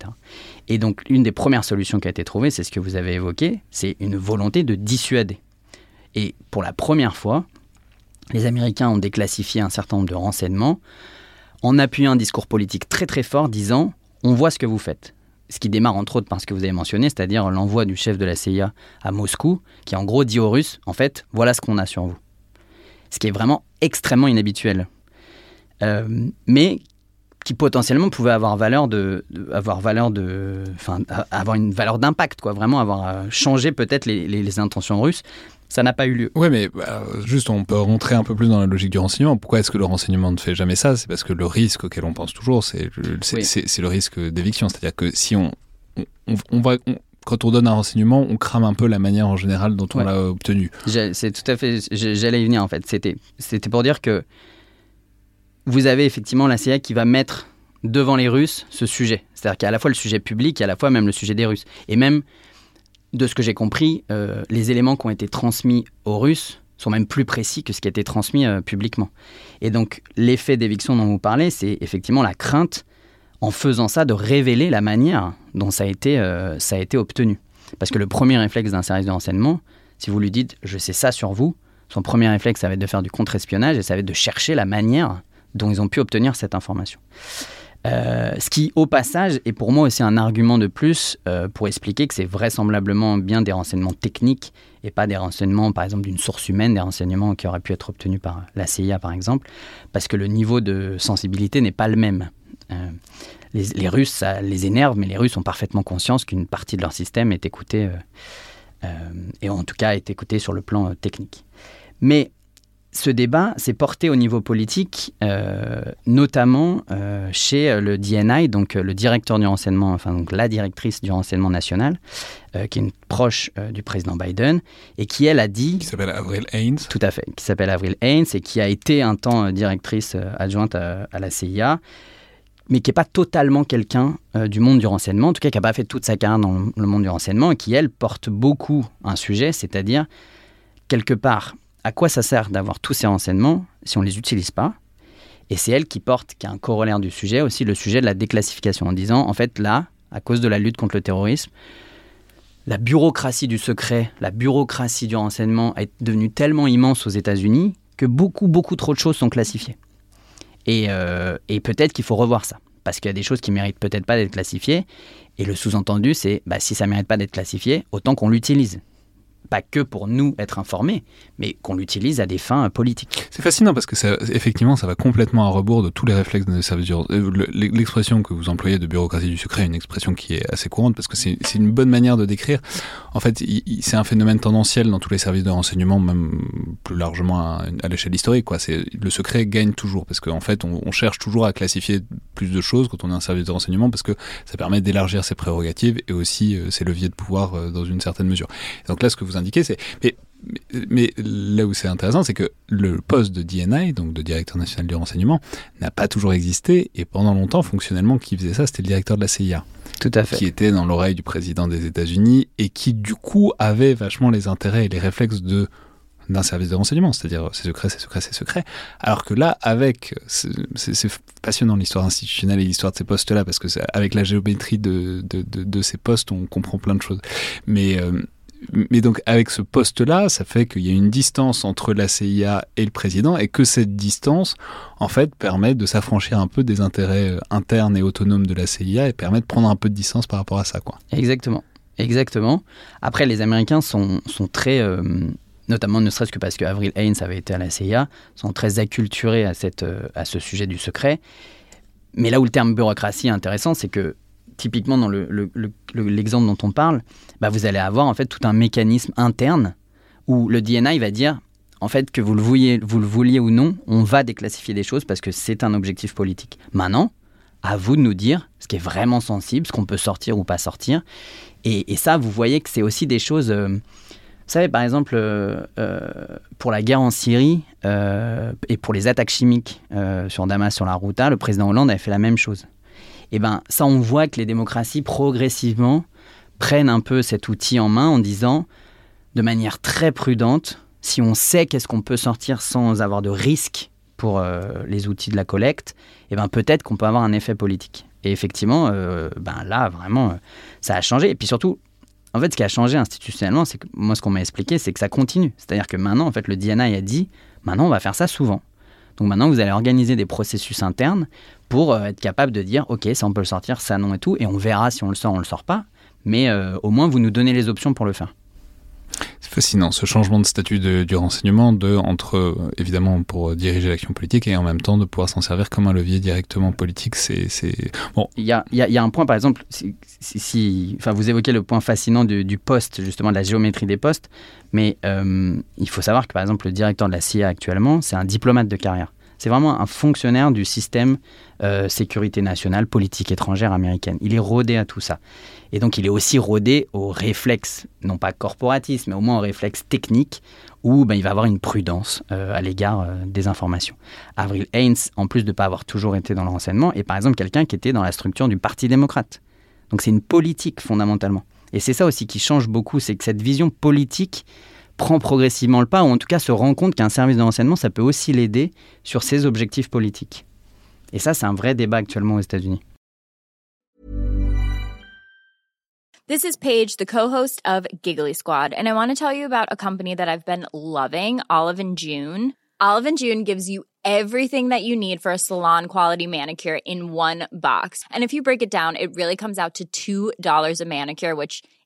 Et donc, une des premières solutions qui a été trouvée, c'est ce que vous avez évoqué, c'est une volonté de dissuader. Et pour la première fois, les Américains ont déclassifié un certain nombre de renseignements en appuyant un discours politique très très fort disant on voit ce que vous faites. Ce qui démarre entre autres par ce que vous avez mentionné, c'est-à-dire l'envoi du chef de la CIA à Moscou, qui en gros dit aux Russes, en fait, voilà ce qu'on a sur vous. Ce qui est vraiment extrêmement inhabituel. Euh, mais qui potentiellement pouvait avoir valeur de, avoir valeur de, enfin, avoir une valeur d'impact, quoi, vraiment avoir euh, changé peut-être les, intentions russes. Ça n'a pas eu lieu. Oui, mais bah, juste, on peut rentrer un peu plus dans la logique du renseignement. Pourquoi est-ce que le renseignement ne fait jamais ça? C'est parce que le risque auquel on pense toujours, c'est le risque d'éviction. C'est-à-dire que si on, on, va, quand on donne un renseignement, on crame un peu la manière en général dont on l'a obtenu. C'est tout à fait. J'allais y venir en fait. C'était, c'était pour dire que vous avez effectivement la CIA qui va mettre devant les Russes ce sujet. C'est-à-dire qu'il y a à la fois le sujet public et à la fois même le sujet des Russes. Et même, de ce que j'ai compris, euh, les éléments qui ont été transmis aux Russes sont même plus précis que ce qui a été transmis euh, publiquement. Et donc, l'effet d'éviction dont vous parlez, c'est effectivement la crainte, en faisant ça, de révéler la manière dont ça a été, euh, ça a été obtenu. Parce que le premier réflexe d'un service de renseignement, si vous lui dites « je sais ça sur vous », son premier réflexe, ça va être de faire du contre-espionnage et ça va être de chercher la manière dont ils ont pu obtenir cette information. Euh, ce qui, au passage, est pour moi aussi un argument de plus euh, pour expliquer que c'est vraisemblablement bien des renseignements techniques et pas des renseignements, par exemple, d'une source humaine, des renseignements qui auraient pu être obtenus par la CIA, par exemple, parce que le niveau de sensibilité n'est pas le même. Euh, les, Russes, ça les énerve, mais les Russes ont parfaitement conscience qu'une partie de leur système est écoutée, et en tout cas est écoutée sur le plan technique. Mais ce débat s'est porté au niveau politique, euh, notamment euh, chez le DNI, donc le directeur du renseignement, enfin donc la directrice du renseignement national, qui est une proche du président Biden, et qui elle a dit... Qui s'appelle Avril Haines. Tout à fait, qui s'appelle Avril Haines et qui a été un temps directrice adjointe à, la CIA, mais qui n'est pas totalement quelqu'un du monde du renseignement, en tout cas qui n'a pas fait toute sa carrière dans le monde du renseignement, et qui elle porte beaucoup un sujet, c'est-à-dire quelque part à quoi ça sert d'avoir tous ces renseignements si on ne les utilise pas? Et c'est elle qui porte, qui a un corollaire du sujet, aussi le sujet de la déclassification, en disant, en fait, là, à cause de la lutte contre le terrorisme, la bureaucratie du secret, la bureaucratie du renseignement est devenue tellement immense aux États-Unis que beaucoup, beaucoup trop de choses sont classifiées. Et, euh, et peut-être qu'il faut revoir ça, parce qu'il y a des choses qui méritent peut-être pas d'être classifiées. Et le sous-entendu, c'est bah, si ça mérite pas d'être classifié, autant qu'on l'utilise pas que pour nous être informés, mais qu'on l'utilise à des fins politiques. C'est fascinant parce que ça, effectivement, ça va complètement à rebours de tous les réflexes de services euh, L'expression que vous employez de bureaucratie du secret est une expression qui est assez courante parce que c'est une bonne manière de décrire. En fait, c'est un phénomène tendanciel dans tous les services de renseignement, même plus largement à, l'échelle historique. Le secret gagne toujours parce qu'en fait, on, on, cherche toujours à classifier plus de choses quand on est un service de renseignement parce que ça permet d'élargir ses prérogatives et aussi euh, ses leviers de pouvoir euh, dans une certaine mesure. donc là, ce que vous indiqué, c'est. Mais, mais, là où c'est intéressant, c'est que le poste de DNI, donc de directeur national du renseignement, n'a pas toujours existé. Et pendant longtemps, fonctionnellement, qui faisait ça, c'était le directeur de la CIA. Tout à fait. Qui était dans l'oreille du président des États-Unis et qui, du coup, avait vachement les intérêts et les réflexes de d'un service de renseignement, c'est-à-dire c'est secret, c'est secret, c'est secret. Alors que là, avec, c'est passionnant l'histoire institutionnelle et l'histoire de ces postes-là, parce que avec la géométrie de, de, de, ces postes, on comprend plein de choses. Mais euh, mais donc avec ce poste-là, ça fait qu'il y a une distance entre la CIA et le président et que cette distance, en fait, permet de s'affranchir un peu des intérêts euh, internes et autonomes de la CIA et permet de prendre un peu de distance par rapport à ça. Quoi. Exactement. Exactement. Après, les Américains sont, sont très, euh, notamment ne serait-ce que parce que Avril avait été à la CIA, sont très acculturés à, cette, euh, à ce sujet du secret. Mais là où le terme bureaucratie est intéressant, c'est que typiquement dans l'exemple dont on parle, bah vous allez avoir en fait tout un mécanisme interne où le DNI va dire en fait que vous le vouliez, ou non, on va déclassifier des choses parce que c'est un objectif politique. Maintenant, à vous de nous dire ce qui est vraiment sensible, ce qu'on peut sortir ou pas sortir. Et, ça, vous voyez que c'est aussi des choses. Euh, vous savez, par exemple, euh, euh, pour la guerre en Syrie et pour les attaques chimiques sur Damas, sur la Routa, le président Hollande avait fait la même chose et eh ben ça on voit que les démocraties progressivement prennent un peu cet outil en main en disant de manière très prudente, si on sait qu'est-ce qu'on peut sortir sans avoir de risque pour euh, les outils de la collecte, et eh ben peut-être qu'on peut avoir un effet politique. Et effectivement, euh, ben là vraiment, euh, ça a changé. Et puis surtout, en fait, ce qui a changé institutionnellement, c'est que moi, ce qu'on m'a expliqué, c'est que ça continue. C'est-à-dire que maintenant, en fait, le DNI a dit, maintenant, on va faire ça souvent. Donc maintenant, vous allez organiser des processus internes pour euh, être capable de dire, OK, ça on peut le sortir, ça non et tout, et on verra si on le sort on le sort pas. Mais euh, au moins, vous nous donnez les options pour le faire. C'est fascinant, ce changement de statut du renseignement, de, entre, euh, évidemment, pour diriger l'action politique et en même temps de pouvoir s'en servir comme un levier directement politique. C'est, bon. Il y a, un point, par exemple, si, enfin, vous évoquez le point fascinant du, poste, justement, de la géométrie des postes, mais il faut savoir que, par exemple, le directeur de la CIA actuellement, c'est un diplomate de carrière. C'est vraiment un fonctionnaire du système euh, sécurité nationale, politique étrangère américaine. Il est rodé à tout ça. Et donc il est aussi rodé au réflexe, non pas corporatiste, mais au moins au réflexe technique, où ben, il va avoir une prudence euh, à l'égard euh, des informations. Avril Haines, en plus de ne pas avoir toujours été dans le renseignement, est par exemple quelqu'un qui était dans la structure du Parti démocrate. Donc c'est une politique fondamentalement. Et c'est ça aussi qui change beaucoup, c'est que cette vision politique prend progressivement le pas, ou en tout cas se rend compte qu'un service de renseignement, ça peut aussi l'aider sur ses objectifs politiques. Et ça, c'est un vrai débat actuellement aux États-Unis. This is Paige, the co-host of Giggly Squad, and I want to tell you about a company that I've been loving, Olive and June. Olive and June gives you everything that you need for a salon quality manicure in one box. And if you break it down, it really comes out to $2 a manicure, which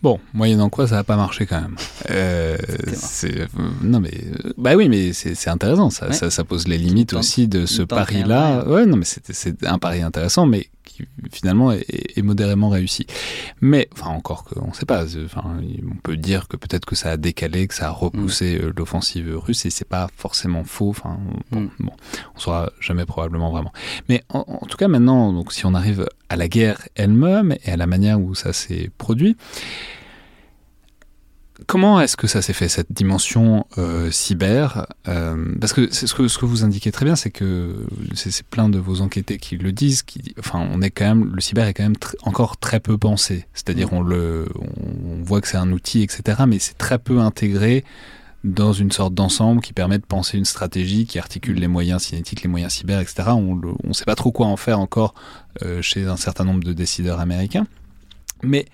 Bon, moyennant quoi, ça va pas marcher quand même. <laughs> Euh, c'est non mais euh, bah oui, mais c'est intéressant. Ça, Ouais. ça, ça pose les limites aussi de ce pari-là. Ouais, non mais c'est un pari intéressant, mais qui finalement est, est modérément réussi. Mais enfin encore que on sait pas. Enfin, on peut dire que peut-être que ça a décalé, que ça a repoussé euh, l'offensive russe, et c'est pas forcément faux. Enfin bon, Mm. bon, on saura jamais probablement vraiment. Mais en, en tout cas maintenant, donc si on arrive à la guerre elle-même et à la manière où ça s'est produit. Comment est-ce que ça s'est fait, cette dimension euh, cyber Euh, Parce que, ce que ce que vous indiquez très bien, c'est que c'est plein de vos enquêtés qui le disent. Qui, enfin, on est quand même, le cyber est quand même encore très peu pensé. C'est-à-dire, on le, on voit que c'est un outil, etc. Mais c'est très peu intégré dans une sorte d'ensemble qui permet de penser une stratégie qui articule les moyens cinétiques, les moyens cyber, etc. On ne sait pas trop quoi en faire encore euh, chez un certain nombre de décideurs américains. Mais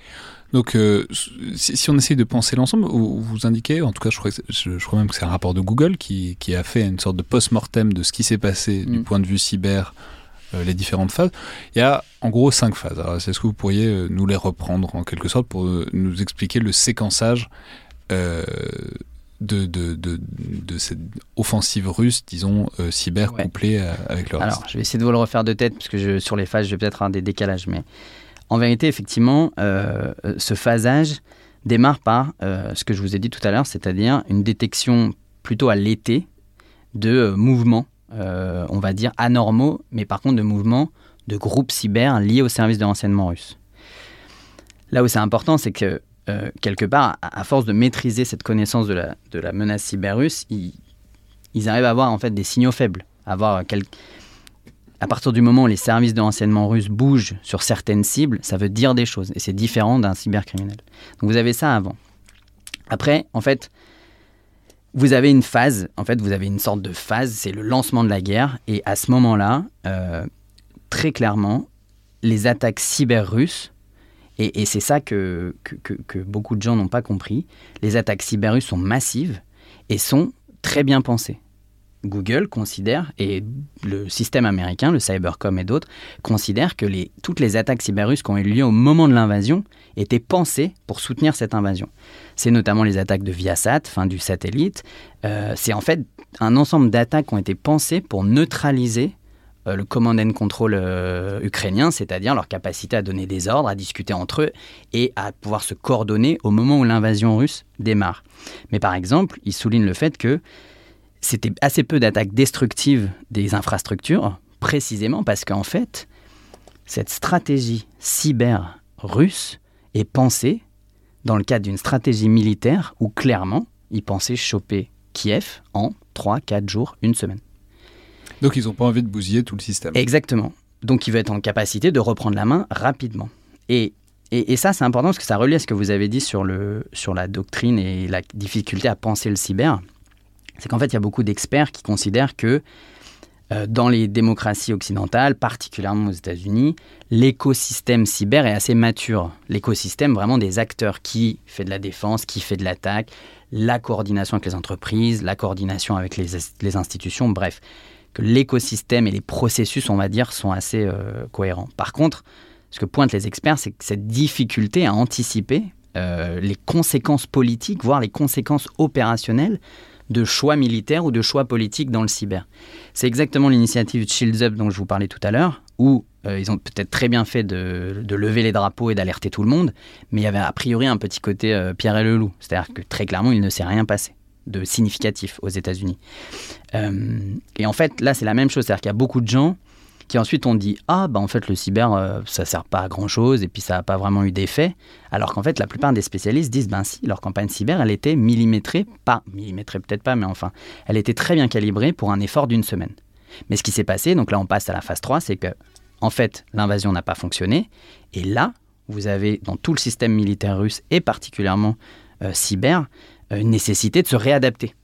donc, euh, si, si on essaye de penser l'ensemble, vous, vous indiquez, en tout cas, je crois, que je, je crois même que c'est un rapport de Google qui, qui a fait une sorte de post-mortem de ce qui s'est passé du Mm. point de vue cyber, euh, les différentes phases. Il y a en gros cinq phases. Alors, est-ce que vous pourriez euh, nous les reprendre en quelque sorte pour nous expliquer le séquençage euh, de, de, de, de cette offensive russe, disons, euh, cyber Ouais. couplée à- avec le reste? Alors, je vais essayer de vous le refaire de tête, parce que je- sur les phases, je vais peut-être avoir des décalages. Mais en vérité, effectivement, euh, ce phasage démarre par euh, ce que je vous ai dit tout à l'heure, c'est-à-dire une détection plutôt à l'été de euh, mouvements, on va dire anormaux, mais par contre de mouvements de groupes cyber liés au service de renseignement russe. Là où c'est important, c'est que quelque part, à, force de maîtriser cette connaissance de la, menace cyber russe, ils, ils arrivent à avoir en fait des signaux faibles, à avoir quel- à partir du moment où les services de renseignement russes bougent sur certaines cibles, ça veut dire des choses. Et c'est différent d'un cybercriminel. Donc vous avez ça avant. Après, en fait, vous avez une phase. En fait, vous avez une sorte de phase. C'est le lancement de la guerre. Et à ce moment-là, euh, très clairement, les attaques cyber russes, et, c'est ça que, que, que- que beaucoup de gens n'ont pas compris, les attaques cyber russes sont massives et sont très bien pensées. Google considère, et le système américain, le Cybercom et d'autres, considèrent que toutes les attaques cyber russes qui ont eu lieu au moment de l'invasion étaient pensées pour soutenir cette invasion. C'est notamment les attaques de Viasat, fin du satellite. Euh, c'est en fait un ensemble d'attaques qui ont été pensées pour neutraliser euh, le command and control euh, ukrainien, c'est-à-dire leur capacité à donner des ordres, à discuter entre eux et à pouvoir se coordonner au moment où l'invasion russe démarre. Mais par exemple, il souligne le fait que c'était assez peu d'attaques destructives des infrastructures, précisément parce qu'en fait, cette stratégie cyber russe est pensée dans le cadre d'une stratégie militaire où clairement, ils pensaient choper Kiev en 3, 4 jours, une semaine. Donc, ils n'ont pas envie de bousiller tout le système. Exactement. Donc il va être en capacité de reprendre la main rapidement. Et, et, et ça, c'est important parce que ça relie à ce que vous avez dit sur, le, sur la doctrine et la difficulté à penser le cyber. C'est qu'en fait, il y a beaucoup d'experts qui considèrent que euh, dans les démocraties occidentales, particulièrement aux États-Unis, l'écosystème cyber est assez mature. L'écosystème vraiment des acteurs qui fait de la défense, qui fait de l'attaque, la coordination avec les entreprises, la coordination avec les, institutions, bref que l'écosystème et les processus, on va dire, sont assez euh, cohérents. Par contre, ce que pointent les experts, c'est que cette difficulté à anticiper euh, les conséquences politiques, voire les conséquences opérationnelles de choix militaires ou de choix politiques dans le cyber. C'est exactement l'initiative Shields Up dont je vous parlais tout à l'heure, où euh, ils ont peut-être très bien fait de, lever les drapeaux et d'alerter tout le monde, mais il y avait a priori un petit côté euh, Pierre et le loup, c'est-à-dire que très clairement, il ne s'est rien passé de significatif aux États-Unis. Euh, et en fait, là, c'est la même chose. C'est-à-dire qu'il y a beaucoup de gens qui ensuite ont dit Ah, bah en fait, le cyber, euh, ça sert pas à grand-chose et puis ça n'a pas vraiment eu d'effet. Alors qu'en fait, la plupart des spécialistes disent Ben si, leur campagne cyber, elle était millimétrée, pas millimétrée peut-être pas, mais enfin, elle était très bien calibrée pour un effort d'une semaine. Mais ce qui s'est passé, donc là on passe à la phase 3, c'est que en fait l'invasion n'a pas fonctionné. Et là, vous avez dans tout le système militaire russe et particulièrement euh, cyber euh, une nécessité de se réadapter.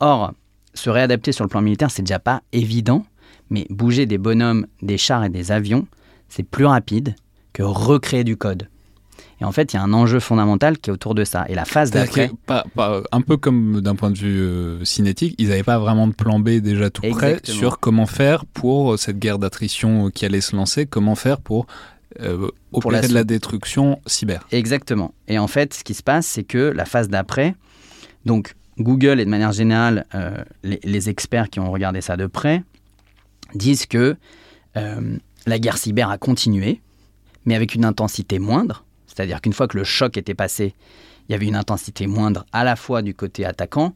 Or, se réadapter sur le plan militaire, c'est déjà pas évident, mais bouger des bonhommes, des chars et des avions, c'est plus rapide que recréer du code. Et en fait, il y a un enjeu fondamental qui est autour de ça. Et la phase d'après. un peu comme d'un point de vue euh, cinétique, ils n'avaient pas vraiment de plan B déjà tout prêt sur comment faire pour cette guerre d'attrition qui allait se lancer, comment faire pour euh, opérer de la destruction cyber. Exactement. Et en fait, ce qui se passe, c'est que la phase d'après, donc Google et de manière générale, euh, les, experts qui ont regardé ça de près, disent que euh, la guerre cyber a continué, mais avec une intensité moindre. C'est-à-dire qu'une fois que le choc était passé, il y avait une intensité moindre à la fois du côté attaquant,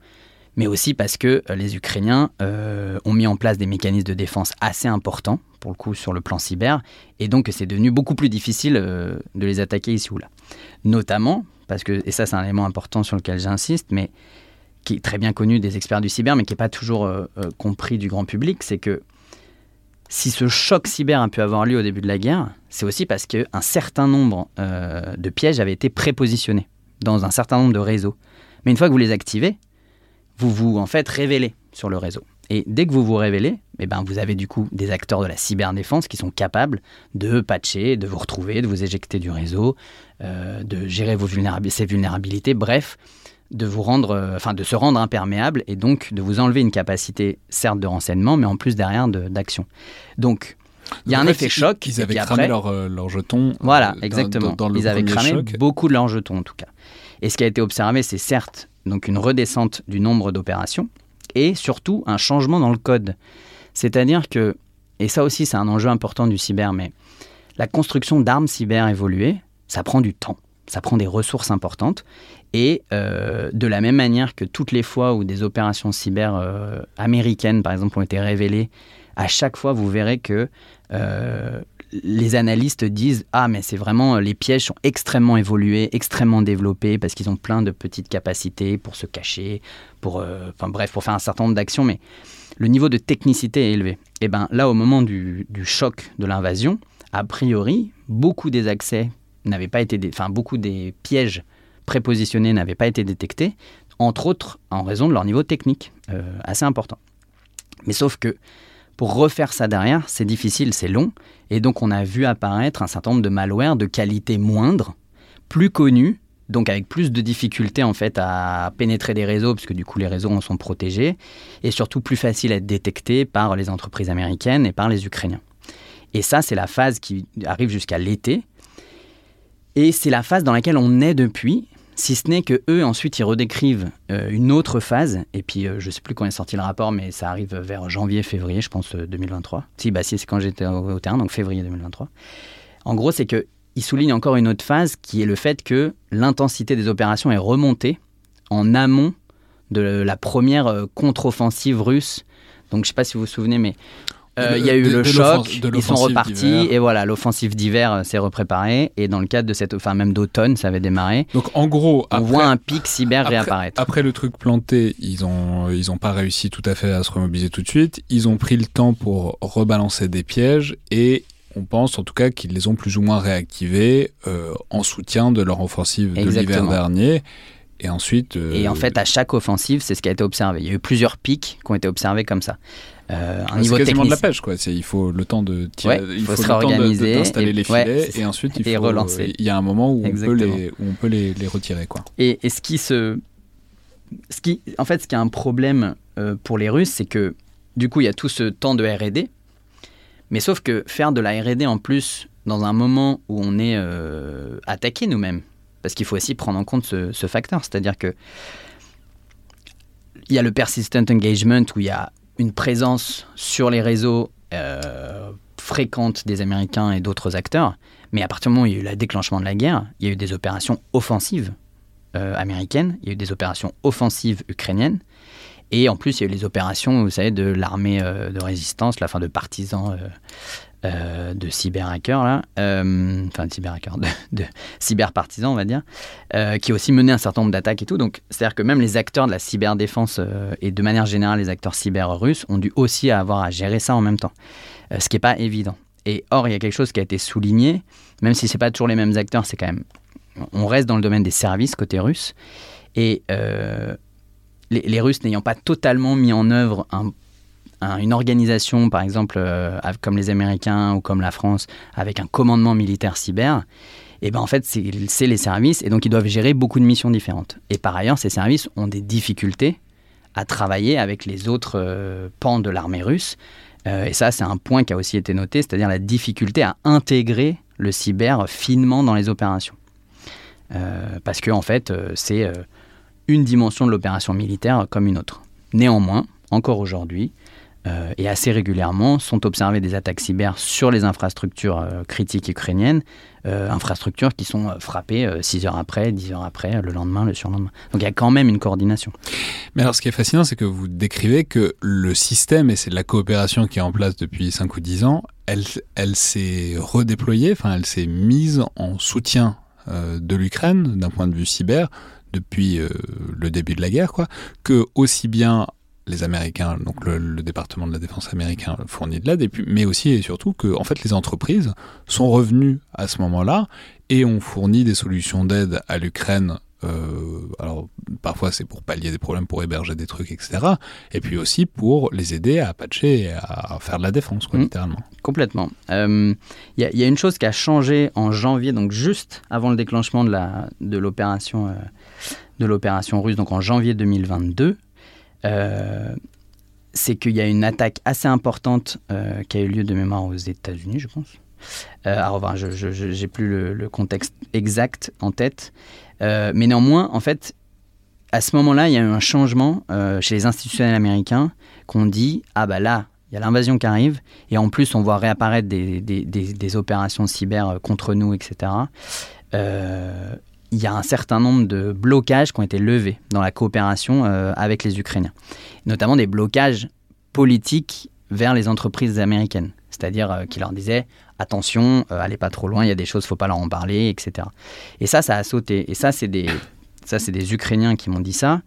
mais aussi parce que euh, les Ukrainiens ont mis en place des mécanismes de défense assez importants, pour le coup, sur le plan cyber, et donc c'est devenu beaucoup plus difficile de les attaquer ici ou là. Notamment, parce que, et ça c'est un élément important sur lequel j'insiste, mais qui est très bien connu des experts du cyber, mais qui n'est pas toujours euh, euh, compris du grand public, c'est que si ce choc cyber a pu avoir lieu au début de la guerre, c'est aussi parce qu'un certain nombre euh, de pièges avaient été prépositionnés dans un certain nombre de réseaux. Mais une fois que vous les activez, vous vous en fait révélez sur le réseau. Et dès que vous vous révélez, eh ben, vous avez du coup des acteurs de la cyberdéfense qui sont capables de patcher, de vous retrouver, de vous éjecter du réseau, de gérer vos ces vulnérabilités, bref, de vous rendre, euh, enfin de se rendre imperméable et donc de vous enlever une capacité certes de renseignement, mais en plus derrière d'action. Donc il y a un effet choc. Ils avaient cramé leurs leur jetons. Voilà, euh, exactement. ils avaient cramé beaucoup de leurs jetons en tout cas. Et ce qui a été observé, c'est certes donc une redescente du nombre d'opérations et surtout un changement dans le code. C'est-à-dire que, et ça aussi c'est un enjeu important du cyber, mais la construction d'armes cyber évoluées, ça prend du temps, ça prend des ressources importantes. Et euh, de la même manière que toutes les fois où des opérations cyber euh, américaines, par exemple, ont été révélées, à chaque fois, vous verrez que euh, les analystes disent Ah, mais c'est vraiment, les pièges sont extrêmement évolués, extrêmement développés, parce qu'ils ont plein de petites capacités pour se cacher, pour, enfin bref, pour faire un certain nombre d'actions, mais le niveau de technicité est élevé. Et bien là, au moment du, du choc de l'invasion, a priori, beaucoup des accès n'avaient pas été, enfin beaucoup des pièges prépositionnés n'avaient pas été détectés, entre autres en raison de leur niveau technique euh, assez important. Mais sauf que pour refaire ça derrière, c'est difficile, c'est long, et donc on a vu apparaître un certain nombre de malwares de qualité moindre, plus connus, donc avec plus de difficultés en fait à pénétrer des réseaux, puisque du coup les réseaux en sont protégés, et surtout plus facile à être détecté par les entreprises américaines et par les Ukrainiens. Et ça, c'est la phase qui arrive jusqu'à l'été, et c'est la phase dans laquelle on est depuis, si ce n'est que eux ensuite ils redécrivent euh, une autre phase et puis euh, je sais plus quand est sorti le rapport mais ça arrive vers janvier février je pense 2023 euh, si bah si c'est quand j'étais au, terrain donc février 2023 en gros c'est que ils soulignent encore une autre phase qui est le fait que l'intensité des opérations est remontée en amont de la première contre-offensive russe. Donc je sais pas si vous vous souvenez mais euh, il y a eu le choc, ils sont repartis et voilà, l'offensive d'hiver euh, s'est repréparée et dans le cadre de cette, enfin même d'automne, ça avait démarré. Donc en gros, on voit un pic cyber réapparaître. Après le truc planté, ils ont ils ont pas réussi tout à fait à se remobiliser tout de suite. Ils ont pris le temps pour rebalancer des pièges et on pense en tout cas qu'ils les ont plus ou moins réactivés euh, en soutien de leur offensive de l'hiver dernier. Et ensuite. Et en fait, à chaque offensive, c'est ce qui a été observé. Il y a eu plusieurs pics qui ont été observés comme ça. Euh, un niveau quasiment de la pêche, quoi. Il faut le temps de tirer, il faut, se réorganiser, d'installer les filets, et ensuite il faut relancer. Il y a un moment où on peut les, où on peut les, les retirer, quoi. Et, et, ce qui se, ce qui, en fait, ce qui est un problème euh, pour les Russes, c'est que du coup, il y a tout ce temps de R&D, mais sauf que faire de la R&D en plus dans un moment où on est euh, attaqué nous-mêmes, parce qu'il faut aussi prendre en compte ce, ce facteur, c'est-à-dire que il y a le persistent engagement où il y a une présence sur les réseaux euh, fréquente des Américains et d'autres acteurs. Mais à partir du moment où il y a eu le déclenchement de la guerre, il y a eu des opérations offensives euh, américaines, il y a eu des opérations offensives ukrainiennes. Et en plus, il y a eu les opérations, vous savez, de l'armée euh, de résistance, la fin de partisans euh, de cyberhackers, là, euh, enfin de cyberhackers, de, cyberpartisans, on va dire, euh, qui ont aussi mené un certain nombre d'attaques et tout. Donc, c'est-à-dire que même les acteurs de la cyberdéfense et de manière générale les acteurs cyber russes ont dû aussi avoir à gérer ça en même temps, ce qui n'est pas évident. Et or, il y a quelque chose qui a été souligné, même si c'est pas toujours les mêmes acteurs, c'est quand même, on reste dans le domaine des services côté russe, et les, les Russes n'ayant pas totalement mis en œuvre un une organisation, par exemple, euh, comme les Américains ou comme la France, avec un commandement militaire cyber, et eh ben en fait, c'est les services, et donc ils doivent gérer beaucoup de missions différentes. Et par ailleurs, ces services ont des difficultés à travailler avec les autres euh, pans de l'armée russe. Euh, et ça, c'est un point qui a aussi été noté, c'est-à-dire la difficulté à intégrer le cyber finement dans les opérations. parce que, en fait, c'est une dimension de l'opération militaire comme une autre. Néanmoins, encore aujourd'hui, euh, et assez régulièrement sont observées des attaques cyber sur les infrastructures euh, critiques ukrainiennes, euh, infrastructures qui sont frappées 6 heures après, 10 heures après, le lendemain, le surlendemain. Donc il y a quand même une coordination. Mais alors ce qui est fascinant, c'est que vous décrivez que le système, et c'est la coopération qui est en place depuis 5 ou 10 ans, elle, elle s'est redéployée, enfin elle s'est mise en soutien de l'Ukraine d'un point de vue cyber depuis le début de la guerre, quoi, que aussi bien les Américains, donc le, département de la défense américain fournit de l'aide, mais aussi et surtout que en fait les entreprises sont revenues à ce moment-là et ont fourni des solutions d'aide à l'Ukraine. Euh, alors parfois c'est pour pallier des problèmes, pour héberger des trucs, etc. Et puis aussi pour les aider à patcher et à faire de la défense, quoi, mmh. littéralement. Complètement. Il euh, y, y, a une chose qui a changé en janvier, donc juste avant le déclenchement de l'opération euh, de l'opération russe, donc en janvier 2022. Euh, c'est qu'il y a une attaque assez importante euh, qui a eu lieu de mémoire aux États-Unis, je pense. Euh, alors, je n'ai plus le, contexte exact en tête. mais néanmoins, en fait, à ce moment-là, il y a eu un changement chez les institutionnels américains qu'on dit Ah, bah là, il y a l'invasion qui arrive, et en plus, on voit réapparaître des, opérations cyber contre nous, etc il y a un certain nombre de blocages qui ont été levés dans la coopération euh, avec les Ukrainiens, notamment des blocages politiques vers les entreprises américaines, c'est-à-dire euh, qui leur disaient attention, euh, allez pas trop loin, il y a des choses, faut pas leur en parler, etc. Et ça, ça a sauté. Et ça, c'est des, ça, c'est des Ukrainiens qui m'ont dit ça,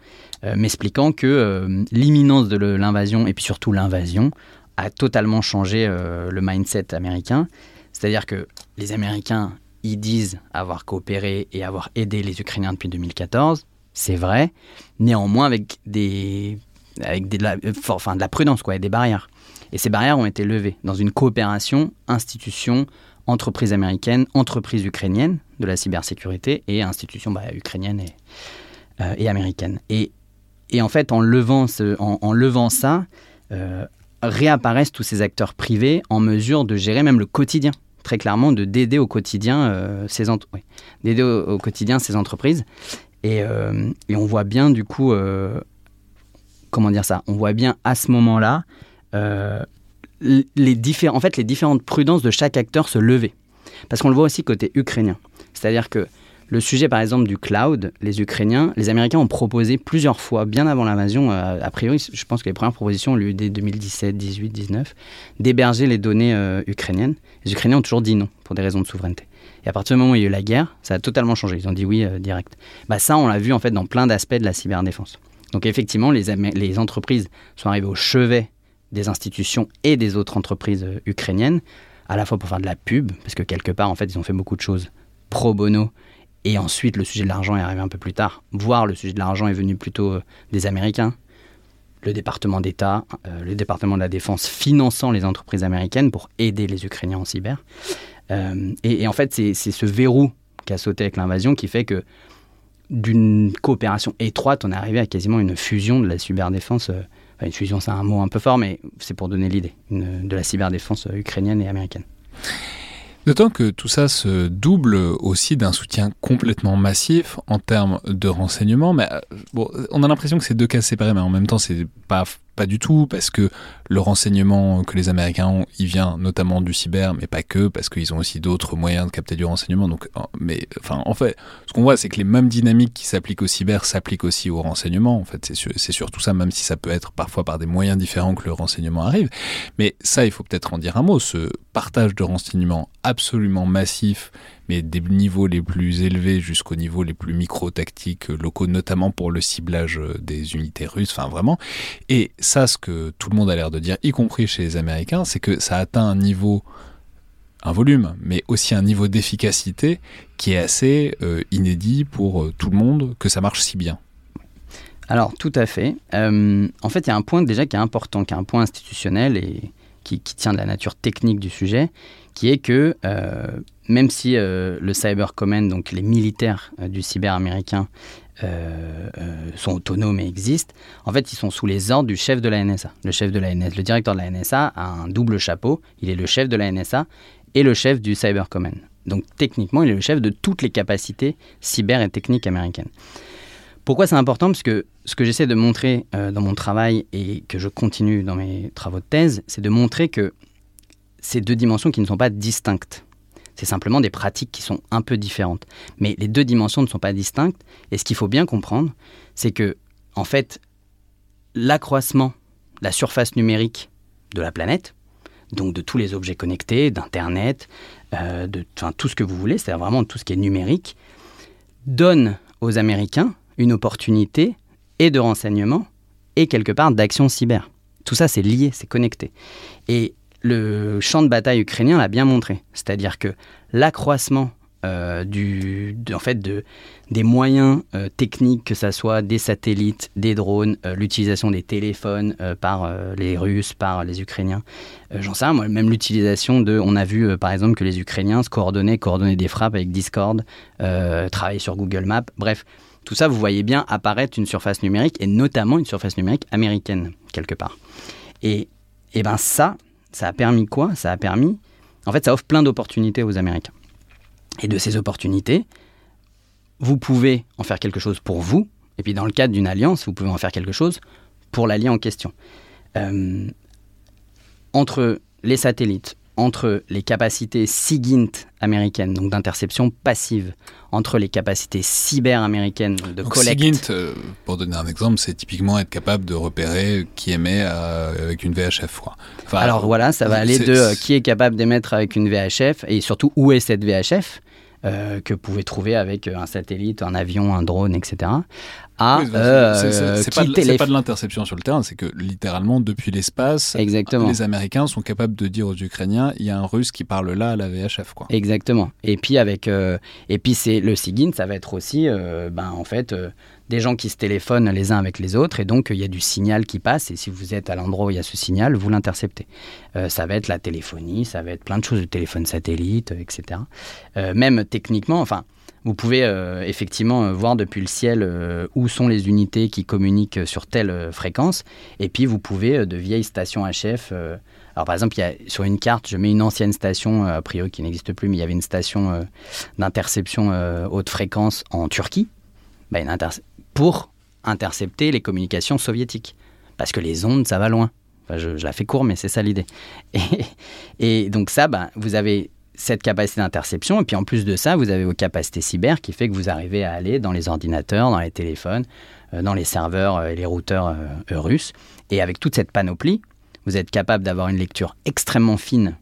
m'expliquant que l'imminence de l'invasion et puis surtout l'invasion a totalement changé le mindset américain. C'est-à-dire que les Américains ils disent avoir coopéré et avoir aidé les Ukrainiens depuis 2014. C'est vrai, néanmoins avec des avec de, la, enfin, de la prudence quoi, et des barrières. Et ces barrières ont été levées dans une coopération institution, entreprise américaine, entreprise ukrainienne de la cybersécurité et institution bah, ukrainienne et, euh, et américaine. Et, et, en fait, en levant, ce, en, levant ça, euh, réapparaissent tous ces acteurs privés en mesure de gérer même le quotidien très clairement de d'aider au quotidien euh, ces au, quotidien ces entreprises. Et, euh, et, on voit bien du coup euh, comment dire ça? On voit bien à ce moment là les différents en fait les différentes prudences de chaque acteur se lever parce qu'on le voit aussi côté ukrainien. C'est à dire que le sujet, par exemple, du cloud, les Ukrainiens, les Américains ont proposé plusieurs fois, bien avant l'invasion, euh, a priori, je pense que les premières propositions ont eu dès 2017, 18, 19, d'héberger les données euh, ukrainiennes. Les Ukrainiens ont toujours dit non, pour des raisons de souveraineté. Et à partir du moment où il y a eu la guerre, ça a totalement changé. Ils ont dit oui euh, direct. Bah, ça, on l'a vu en fait dans plein d'aspects de la cyberdéfense. Donc effectivement, les entreprises sont arrivées au chevet des institutions et des autres entreprises ukrainiennes, à la fois pour faire de la pub, parce que quelque part, en fait, ils ont fait beaucoup de choses pro bono et ensuite, le sujet de l'argent est arrivé un peu plus tard. Voire le sujet de l'argent est venu plutôt euh, des Américains. Le département d'État, euh, le département de la Défense finançant les entreprises américaines pour aider les Ukrainiens en cyber. Euh, et, en fait, c'est ce verrou qui a sauté avec l'invasion qui fait que d'une coopération étroite, on est arrivé à quasiment une fusion de la cyberdéfense. enfin, une fusion, c'est un mot un peu fort, mais c'est pour donner l'idée de la cyberdéfense ukrainienne et américaine. D'autant que tout ça se double aussi d'un soutien complètement massif en termes de renseignement. Mais euh, bon, on a l'impression que c'est deux cas séparés, mais en même temps, c'est pas pas du tout, parce que le renseignement que les Américains ont, il vient notamment du cyber, mais pas que, parce qu'ils ont aussi d'autres moyens de capter du renseignement. Donc, mais enfin, en fait, ce qu'on voit, c'est que les mêmes dynamiques qui s'appliquent au cyber s'appliquent aussi au renseignement. En fait, c'est surtout ça, même si ça peut être parfois par des moyens différents que le renseignement arrive. Mais ça, il faut peut-être en dire un mot. Ce partage de renseignements absolument massif mais des niveaux les plus élevés jusqu'aux niveaux les plus micro-tactiques euh, locaux, notamment pour le ciblage euh, des unités russes, enfin vraiment. Et ça, ce que tout le monde a l'air de dire, y compris chez les Américains, c'est que ça atteint un niveau un volume, mais aussi un niveau d'efficacité qui est assez euh, inédit pour tout le monde, que ça marche si bien. Alors, tout à fait. en fait, il y a un point déjà qui est important, qui est un point institutionnel et qui, qui tient de la nature technique du sujet, qui est que même si euh, le Cyber Command, donc les militaires euh, du cyber américain, euh, sont autonomes et existent, en fait, ils sont sous les ordres du chef de la NSA. Le chef de la NSA, le directeur de la NSA a un double chapeau. Il est le chef de la NSA et le chef du Cyber Command. Donc, techniquement, il est le chef de toutes les capacités cyber et techniques américaines. Pourquoi c'est important? Parce que ce que j'essaie de montrer dans mon travail et que je continue dans mes travaux de thèse, c'est de montrer que ces deux dimensions qui ne sont pas distinctes. C'est simplement des pratiques qui sont un peu différentes. Mais les deux dimensions ne sont pas distinctes. Et ce qu'il faut bien comprendre, c'est que, en fait, l'accroissement, la surface numérique de la planète, donc de tous les objets connectés, d'Internet, euh, de tout ce que vous voulez, c'est-à-dire vraiment tout ce qui est numérique, donne aux Américains une opportunité et de renseignement et quelque part d'action cyber. Tout ça, c'est lié, c'est connecté. Et le champ de bataille ukrainien l'a bien montré. C'est-à-dire que l'accroissement euh, du, en fait, de, des moyens euh, techniques, que ce soit des satellites, des drones, euh, l'utilisation des téléphones par les Russes, par les Ukrainiens. J'en sais rien, même l'utilisation de. On a vu par exemple que les Ukrainiens se coordonnaient, coordonnaient des frappes avec Discord, travailler sur Google Maps. Bref, tout ça, vous voyez bien apparaître une surface numérique et notamment une surface numérique américaine, quelque part. Et, et ben ça, ça a permis quoi? Ça a permis, en fait, ça offre plein d'opportunités aux Américains. Et de ces opportunités, vous pouvez en faire quelque chose pour vous, et puis dans le cadre d'une alliance, vous pouvez en faire quelque chose pour l'allié en question. Euh, entre les satellites, entre les capacités SIGINT américaines, donc d'interception passive, entre les capacités cyber américaines de donc collecte. SIGINT, euh, pour donner un exemple, c'est typiquement être capable de repérer qui émet euh, avec une VHF. Alors voilà, ça va aller de euh, qui est capable d'émettre avec une VHF et surtout où est cette VHF. que vous pouvez trouver avec un satellite, un avion, un drone, etc à euh, c'est pas, de l'interception sur le terrain, c'est que littéralement depuis l'espace, les Américains sont capables de dire aux Ukrainiens il y a un Russe qui parle là à la VHF quoi. Exactement. Et puis avec euh, et puis c'est le SIGINT, ça va être aussi euh, ben en fait des gens qui se téléphonent les uns avec les autres et donc il y a du signal qui passe et si vous êtes à l'endroit où il y a ce signal, vous l'interceptez. ça va être la téléphonie, ça va être plein de choses, le téléphone satellite, etc. même techniquement, enfin vous pouvez euh, effectivement euh, voir depuis le ciel euh, où sont les unités qui communiquent sur telle fréquence. Et puis vous pouvez de vieilles stations HF. alors par exemple, y a, sur une carte, je mets une ancienne station, a priori qui n'existe plus, mais il y avait une station d'interception haute fréquence en Turquie bah, pour intercepter les communications soviétiques. Parce que les ondes, ça va loin. je, la fais court, mais c'est ça l'idée. <laughs> Et, donc ça, bah, vous avez cette capacité d'interception. Et puis en plus de ça, vous avez vos capacités cyber qui fait que vous arrivez à aller dans les ordinateurs, dans les téléphones, euh, dans les serveurs euh, et les routeurs euh, russes. Et avec toute cette panoplie, vous êtes capable d'avoir une lecture extrêmement fine,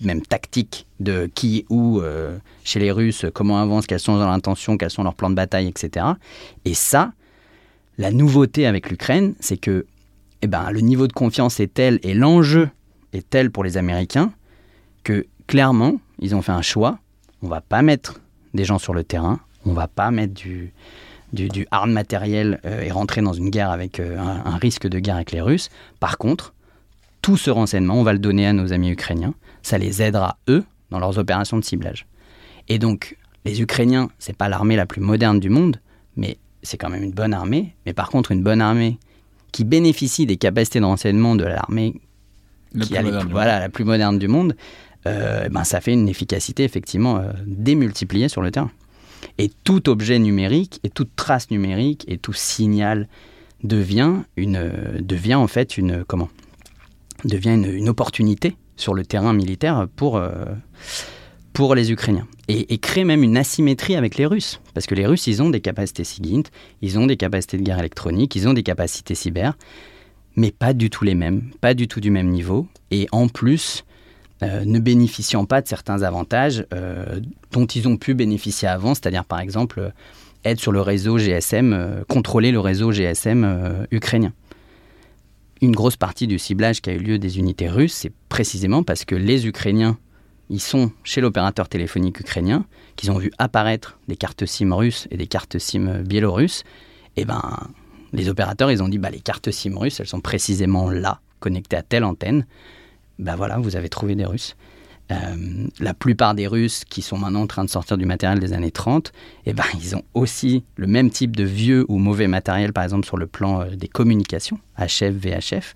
même tactique, de qui, où, chez les Russes, comment avancent, quelles sont leurs intentions, quels sont leurs plans de bataille, etc. Et ça, la nouveauté avec l'Ukraine, c'est que eh ben, le niveau de confiance est tel et l'enjeu est tel pour les Américains que clairement, ils ont fait un choix. On va pas mettre des gens sur le terrain, on va pas mettre du, du, hard matériel euh, et rentrer dans une guerre avec euh, un, risque de guerre avec les Russes. Par contre, tout ce renseignement, on va le donner à nos amis ukrainiens. Ça les aidera, eux, dans leurs opérations de ciblage. Et donc, les Ukrainiens, c'est pas l'armée la plus moderne du monde, mais c'est quand même une bonne armée. Mais par contre, une bonne armée qui bénéficie des capacités de renseignement de l'armée qui est voilà, la plus moderne du monde, euh, ben, ça fait une efficacité effectivement euh, démultipliée sur le terrain. Et tout objet numérique, et toute trace numérique, et tout signal devient, une, devient en fait une, comment? Devient une, opportunité sur le terrain militaire pour, pour les Ukrainiens. Et, crée même une asymétrie avec les Russes. Parce que les Russes, ils ont des capacités SIGINT, ils ont des capacités de guerre électronique, ils ont des capacités cyber, mais pas du tout les mêmes, pas du tout du même niveau. Et en plus, euh, ne bénéficiant pas de certains avantages euh, dont ils ont pu bénéficier avant, c'est-à-dire par exemple euh, être sur le réseau GSM, contrôler le réseau GSM ukrainien. Une grosse partie du ciblage qui a eu lieu des unités russes, c'est précisément parce que les Ukrainiens, ils sont chez l'opérateur téléphonique ukrainien, qu'ils ont vu apparaître des cartes SIM russes et des cartes SIM biélorusses, et ben les opérateurs, ils ont dit bah, les cartes SIM russes, elles sont précisément là, connectées à telle antenne ben voilà, vous avez trouvé des Russes. Euh, la plupart des Russes qui sont maintenant en train de sortir du matériel des années 30, eh ben, ils ont aussi le même type de vieux ou mauvais matériel, par exemple sur le plan euh, des communications, HF, VHF.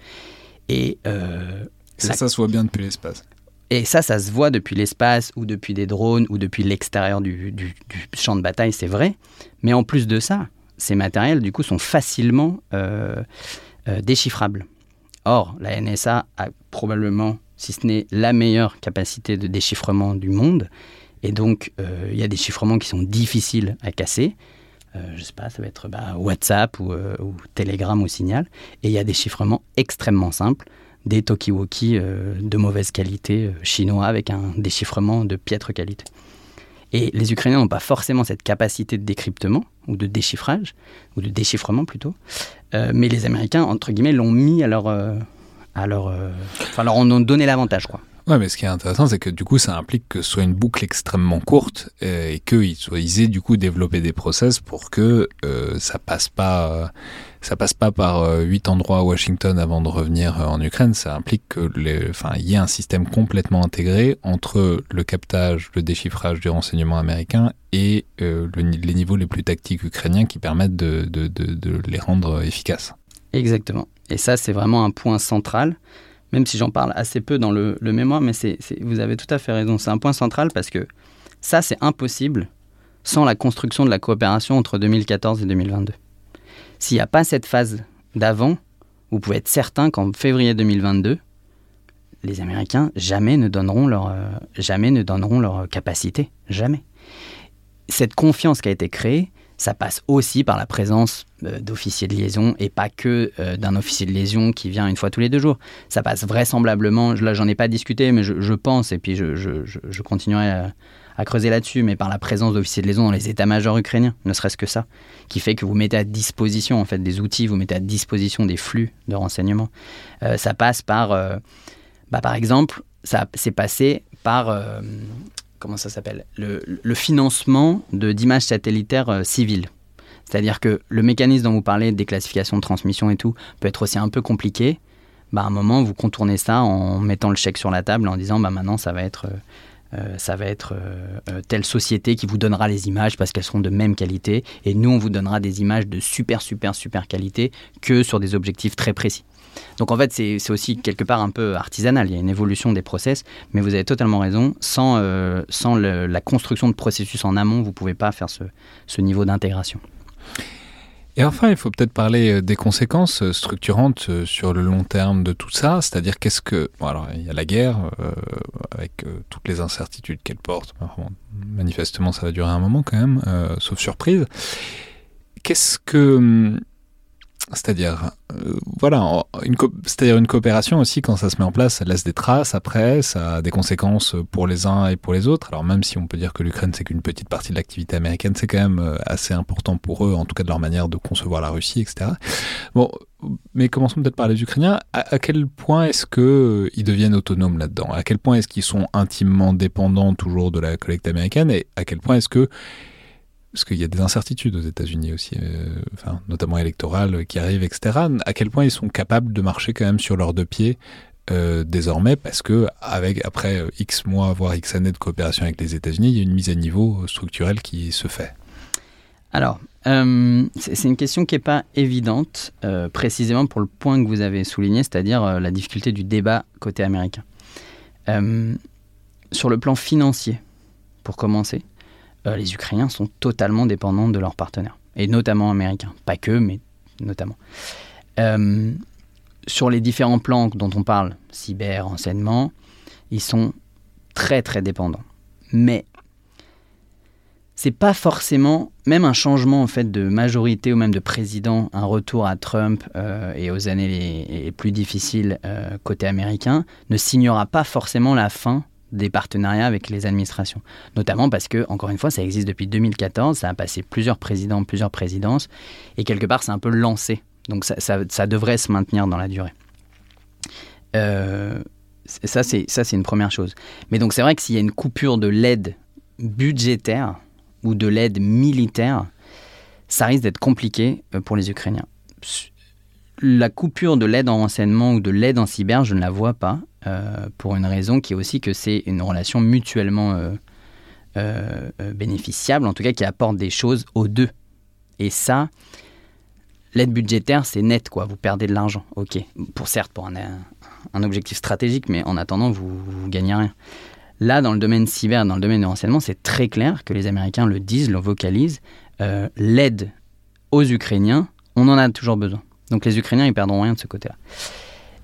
Et euh, ça, ça se voit bien depuis l'espace. Et ça, ça se voit depuis l'espace ou depuis des drones ou depuis l'extérieur du, du, champ de bataille, c'est vrai. Mais en plus de ça, ces matériels, du coup, sont facilement déchiffrables. Or, la NSA a probablement, si ce n'est la meilleure capacité de déchiffrement du monde, et donc euh, il y a des chiffrements qui sont difficiles à casser. Euh, je ne sais pas, ça va être bah, WhatsApp ou, euh, ou, Telegram ou Signal. Et il y a des chiffrements extrêmement simples, des Tokiwoki de mauvaise qualité chinois avec un déchiffrement de piètre qualité. Et les Ukrainiens n'ont pas forcément cette capacité de décryptement ou de déchiffrage, ou de déchiffrement plutôt, euh, mais les Américains, entre guillemets, l'ont mis à leur... Euh, euh, enfin, leur ont donné l'avantage, quoi. Ouais, mais ce qui est intéressant, c'est que du coup, ça implique que ce soit une boucle extrêmement courte et qu'ils aient du coup développé des process pour que ça passe pas ça passe pas par euh, huit endroits à Washington avant de revenir euh, en Ukraine. Ça implique que enfin, il y ait un système complètement intégré entre le captage, le déchiffrage du renseignement américain et euh, les niveaux les plus tactiques ukrainiens qui permettent de, les rendre efficaces. Exactement. Et ça, c'est vraiment un point central, même si j'en parle assez peu dans le, mémoire, mais vous avez tout à fait raison. C'est un point central parce que ça, c'est impossible sans la construction de la coopération entre 2014 et 2022. S'il n'y a pas cette phase d'avant, vous pouvez être certain qu'en février 2022, les Américains jamais ne donneront leur, euh, jamais ne donneront leur capacité. Jamais. Cette confiance qui a été créée, ça passe aussi par la présence euh, d'officiers de liaison et pas que euh, d'un officier de liaison qui vient une fois tous les deux jours. Ça passe vraisemblablement, là j'en ai pas discuté, mais je, pense, et puis je, je continuerai à, à creuser là-dessus, mais par la présence d'officiers de liaison dans les états-majors ukrainiens, ne serait-ce que ça, qui fait que vous mettez à disposition en fait des outils, vous mettez à disposition des flux de renseignements. Euh, ça passe par, euh, bah, par exemple, ça s'est passé par euh, comment ça s'appelle le, financement de d'images satellitaires civiles. C'est-à-dire que le mécanisme dont vous parlez, de déclassification de transmission et tout, peut être aussi un peu compliqué. Bah, à un moment, vous contournez ça en mettant le chèque sur la table, en disant bah, maintenant, ça va être euh, ça va être euh, euh, telle société qui vous donnera les images parce qu'elles seront de même qualité et nous on vous donnera des images de super super super qualité que sur des objectifs très précis. Donc en fait c'est aussi quelque part un peu artisanal, il y a une évolution des process, mais vous avez totalement raison, sans, sans la construction de processus en amont, vous ne pouvez pas faire ce niveau d'intégration. Et enfin, il faut peut-être parler euh, des conséquences euh, structurantes euh, sur le long terme de tout ça, c'est-à-dire qu'est-ce que... Bon, alors, il y a la guerre, avec toutes les incertitudes qu'elle porte. manifestement, ça va durer un moment quand même, sauf surprise. Qu'est-ce que hum, c'est-à-dire, euh, voilà, c'est-à-dire une coopération aussi, quand ça se met en place, ça laisse des traces après, ça a des conséquences pour les uns et pour les autres. Alors même si on peut dire que l'Ukraine, c'est qu'une petite partie de l'activité américaine, c'est quand même euh, assez important pour eux, en tout cas de leur manière de concevoir la Russie, etc. Bon, mais commençons peut-être par les Ukrainiens. À, quel point est-ce qu'ils euh, deviennent autonomes là-dedans? À quel point est-ce qu'ils sont intimement dépendants toujours de la collecte américaine? Et à quel point est-ce que parce qu'il y a des incertitudes aux États-Unis aussi, euh, enfin, notamment électorales qui arrivent, etc. À quel point ils sont capables de marcher quand même sur leurs deux pieds euh, désormais, parce que avec après euh, X mois, voire X années de coopération avec les États-Unis, il y a une mise à niveau structurelle qui se fait. Alors, c'est une question qui n'est pas évidente, précisément pour le point que vous avez souligné, c'est-à-dire la difficulté du débat côté américain. sur le plan financier, pour commencer, euh, les Ukrainiens sont totalement dépendants de leurs partenaires, et notamment américains. Pas que, mais notamment. Euh, sur les différents plans dont on parle, cyber, enseignement, ils sont très très dépendants. Mais c'est pas forcément, même un changement en fait de majorité ou même de président, un retour à Trump euh, et aux années les, plus difficiles côté américain, ne signera pas forcément la fin des partenariats avec les administrations. Notamment parce que, encore une fois, ça existe depuis 2014, ça a passé plusieurs présidents, plusieurs présidences, et quelque part, c'est un peu lancé. Donc ça, devrait se maintenir dans la durée. Euh, ça, c'est une première chose. Mais donc c'est vrai que s'il y a une coupure de l'aide budgétaire ou de l'aide militaire, ça risque d'être compliqué euh, pour les Ukrainiens. La coupure de l'aide en renseignement ou de l'aide en cyber, je ne la vois pas. Euh, pour une raison qui est aussi que c'est une relation mutuellement euh, euh, bénéficiable, en tout cas qui apporte des choses aux deux. Et ça, l'aide budgétaire, c'est net, quoi. Vous perdez de l'argent, ok. Pour certes, pour un, objectif stratégique, mais en attendant, vous, vous gagnez rien. Là, dans le domaine cyber, dans le domaine du renseignement, c'est très clair que les Américains le disent, le vocalisent. l'aide aux Ukrainiens, on en a toujours besoin. Donc les Ukrainiens, ils perdront rien de ce côté-là.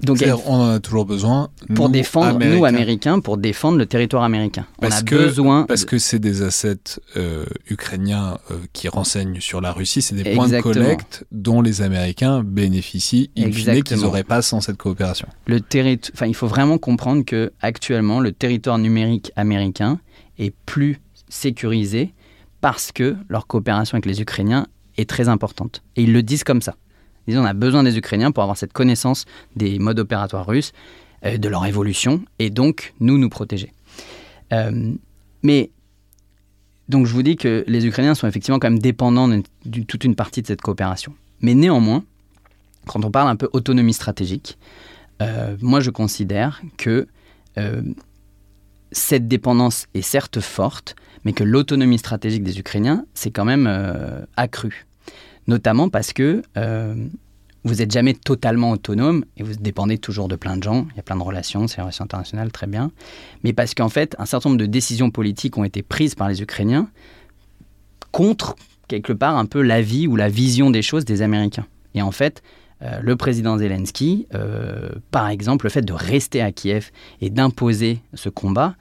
Donc, on en a toujours besoin. Pour défendre, nous, Américains, pour défendre le territoire américain. Parce on a que, besoin. Parce que c'est des assets euh, ukrainiens euh, qui renseignent sur la Russie, c'est des points de collecte dont les Américains bénéficient, in fine, qu'ils n'auraient pas sans cette coopération. Le enfin, il faut vraiment comprendre que actuellement, le territoire numérique américain est plus sécurisé parce que leur coopération avec les Ukrainiens est très importante. Et ils le disent comme ça. Disons, on a besoin des Ukrainiens pour avoir cette connaissance des modes opératoires russes, euh, de leur évolution, et donc nous nous protéger. Euh, mais donc je vous dis que les Ukrainiens sont effectivement quand même dépendants de, toute une partie de cette coopération. Mais néanmoins, quand on parle un peu autonomie stratégique, euh, moi je considère que cette dépendance est certes forte, mais que l'autonomie stratégique des Ukrainiens s'est quand même accrue notamment parce que euh, vous n'êtes jamais totalement autonome et vous dépendez toujours de plein de gens. Il y a plein de relations, c'est une relation internationale, très bien. Mais parce qu'en fait, un certain nombre de décisions politiques ont été prises par les Ukrainiens contre, quelque part, un peu l'avis ou la vision des choses des Américains. Et en fait, euh, le président Zelensky, euh, par exemple, le fait de rester à Kiev et d'imposer ce combat,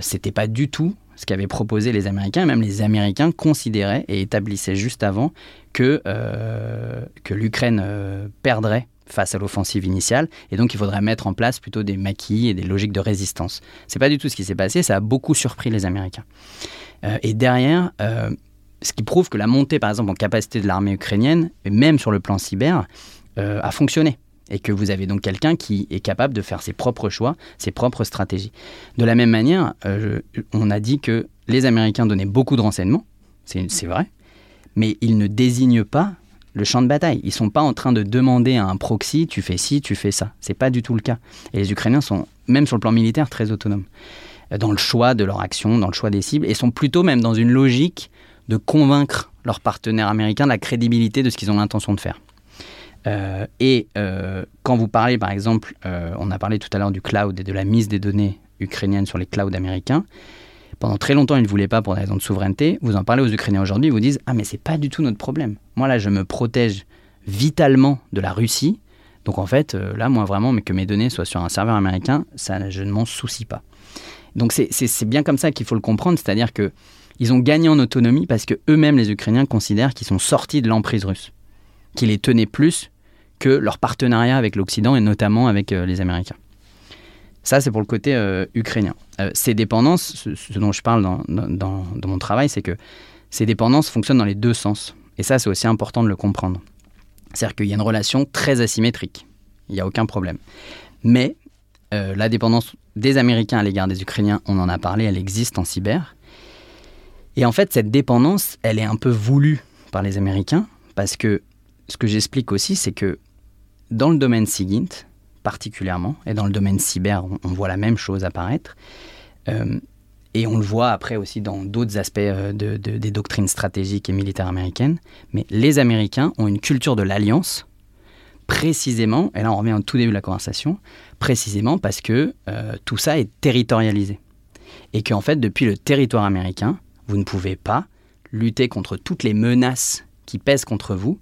c'était pas du tout ce qu'avaient proposé les Américains, et même les Américains considéraient et établissaient juste avant que, euh, l'Ukraine euh, perdrait face à l'offensive initiale, et donc il faudrait mettre en place plutôt des maquis et des logiques de résistance. C'est pas du tout ce qui s'est passé, ça a beaucoup surpris les Américains. Euh, et derrière, ce qui prouve que la montée, par exemple, en capacité de l'armée ukrainienne, et même sur le plan cyber, a fonctionné et que vous avez donc quelqu'un qui est capable de faire ses propres choix, ses propres stratégies. De la même manière, euh, on a dit que les Américains donnaient beaucoup de renseignements, c'est vrai, mais ils ne désignent pas le champ de bataille. Ils ne sont pas en train de demander à un proxy, tu fais ci, tu fais ça. C'est pas du tout le cas. Et les Ukrainiens sont, même sur le plan militaire, très autonomes euh, dans le choix de leur action, dans le choix des cibles, et sont plutôt même dans une logique de convaincre leurs partenaires américains de la crédibilité de ce qu'ils ont l'intention de faire. Euh, et euh, quand vous parlez, par exemple, euh, on a parlé tout à l'heure du cloud et de la mise des données ukrainiennes sur les clouds américains. Pendant très longtemps, ils ne voulaient pas pour des raisons de souveraineté. Vous en parlez aux Ukrainiens aujourd'hui, ils vous disent Ah, mais c'est pas du tout notre problème. Moi, là, je me protège vitalement de la Russie. Donc, en fait, là, moi, vraiment, mais que mes données soient sur un serveur américain, ça, je ne m'en soucie pas. Donc, c'est bien comme ça qu'il faut le comprendre. C'est-à-dire que ils ont gagné en autonomie parce que eux-mêmes, les Ukrainiens, considèrent qu'ils sont sortis de l'emprise russe, qu'ils les tenaient plus que leur partenariat avec l'Occident et notamment avec euh, les Américains. Ça, c'est pour le côté euh, ukrainien. Euh, ces dépendances, ce, dont je parle dans, dans, mon travail, c'est que ces dépendances fonctionnent dans les deux sens. Et ça, c'est aussi important de le comprendre. C'est-à-dire qu'il y a une relation très asymétrique. Il n'y a aucun problème. Mais la dépendance des Américains à l'égard des Ukrainiens, on en a parlé, elle existe en cyber. Et en fait, cette dépendance, elle est un peu voulue par les Américains, parce que ce que j'explique aussi, c'est que dans le domaine SIGINT, particulièrement, et dans le domaine cyber, on, voit la même chose apparaître. Euh, et on le voit après aussi dans d'autres aspects euh, de, des doctrines stratégiques et militaires américaines. Mais les Américains ont une culture de l'alliance, précisément, et là on revient au tout début de la conversation, précisément parce que euh, tout ça est territorialisé. Et qu'en fait, depuis le territoire américain, vous ne pouvez pas lutter contre toutes les menaces qui pèsent contre vous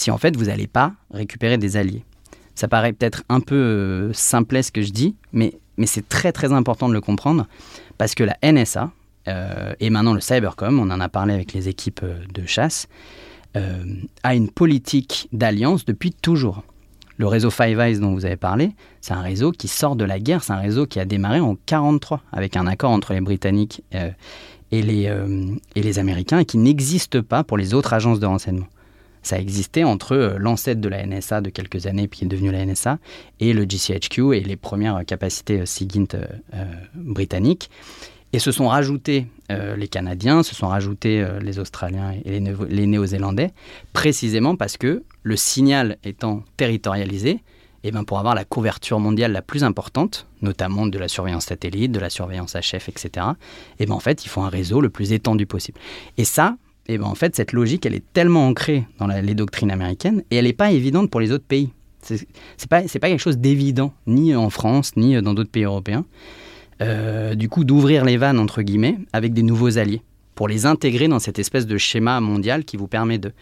si en fait vous n'allez pas récupérer des alliés. Ça paraît peut-être un peu euh, simple ce que je dis, mais, c'est très très important de le comprendre parce que la NSA euh, et maintenant le Cybercom, on en a parlé avec les équipes euh, de chasse, a une politique d'alliance depuis toujours. Le réseau Five Eyes dont vous avez parlé, c'est un réseau qui sort de la guerre, c'est un réseau qui a démarré en 1943 avec un accord entre les Britanniques et les Américains et qui n'existe pas pour les autres agences de renseignement ça existait entre euh, l'ancêtre de la NSA de quelques années, puis qui est devenu la NSA, et le GCHQ et les premières capacités euh, SIGINT euh, britanniques. Et se sont rajoutés les Canadiens, se sont rajoutés les Australiens et les, Néo-Zélandais, précisément parce que le signal étant territorialisé, et eh ben pour avoir la couverture mondiale la plus importante, notamment de la surveillance satellite, de la surveillance HF, etc., et ben en fait, il faut un réseau le plus étendu possible. Et ça, et ben en fait, cette logique, elle est tellement ancrée dans les doctrines américaines et elle n'est pas évidente pour les autres pays. C'est pas, pas quelque chose d'évident, ni en France, ni dans d'autres pays européens. Euh, du coup, d'ouvrir les vannes, entre guillemets, avec des nouveaux alliés, pour les intégrer dans cette espèce de schéma mondial qui vous permet de.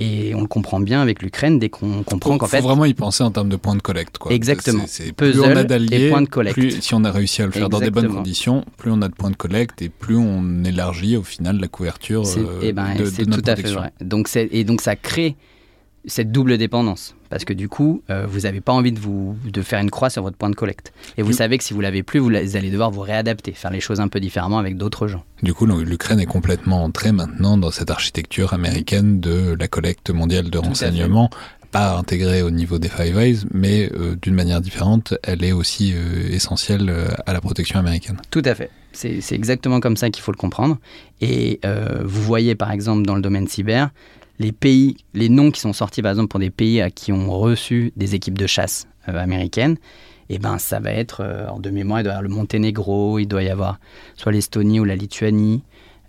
Et on le comprend bien avec l'Ukraine dès qu'on comprend qu'en fait. Il faut vraiment y penser en termes de points de collecte. Quoi. Exactement. C'est, plus on a d'alliés, points de collecte. Plus, si on a réussi à le faire dans des bonnes conditions, plus on a de points de collecte et plus on élargit au final la couverture euh, eh ben, de, c'est tout à fait vrai. Donc et donc ça crée cette double dépendance. Parce que du coup, euh, vous n'avez pas envie de, vous, de faire une croix sur votre point de collecte. Et vous savez que si vous l'avez plus, vous allez devoir vous réadapter, faire les choses un peu différemment avec d'autres gens. Du coup, l'Ukraine est complètement entrée maintenant dans cette architecture américaine de la collecte mondiale de renseignements, pas intégrée au niveau des Five Eyes, mais euh, d'une manière différente, elle est aussi euh, essentielle à la protection américaine. Tout à fait. C'est exactement comme ça qu'il faut le comprendre. Et vous voyez par exemple dans le domaine cyber, les pays, les noms qui sont sortis par exemple pour des pays à qui ont reçu des équipes de chasse euh, américaines, et eh ben ça va être euh, en de mémoire, il doit y avoir le Monténégro, il doit y avoir soit l'Estonie ou la Lituanie.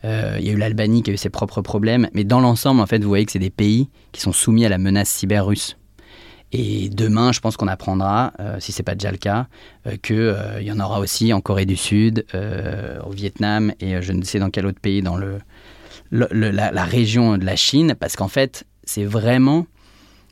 Euh, il y a eu l'Albanie qui a eu ses propres problèmes, mais dans l'ensemble, en fait, vous voyez que c'est des pays qui sont soumis à la menace cyber russe. Et demain, je pense qu'on apprendra, si ce n'est pas déjà le cas, qu'il y en aura aussi en Corée du Sud, au Vietnam et je ne sais dans quel autre pays dans le, la, région de la Chine, parce qu'en fait, c'est vraiment,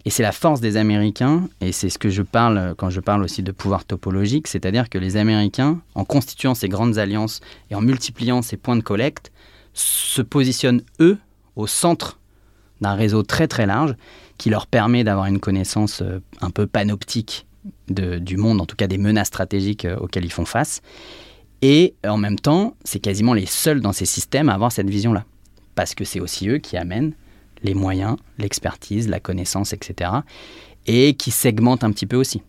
et c'est la force des Américains, et c'est ce que je parle quand je parle aussi de pouvoir topologique, c'est-à-dire que les Américains, en constituant ces grandes alliances et en multipliant ces points de collecte, se positionnent, eux, au centre d'un réseau très très large qui leur permet d'avoir une connaissance euh, un peu panoptique du monde, en tout cas des menaces stratégiques euh, auxquelles ils font face. Et en même temps, c'est quasiment les seuls dans ces systèmes à avoir cette vision-là parce que c'est aussi eux qui amènent les moyens, l'expertise, la connaissance, etc. Et qui segmentent un petit peu aussi.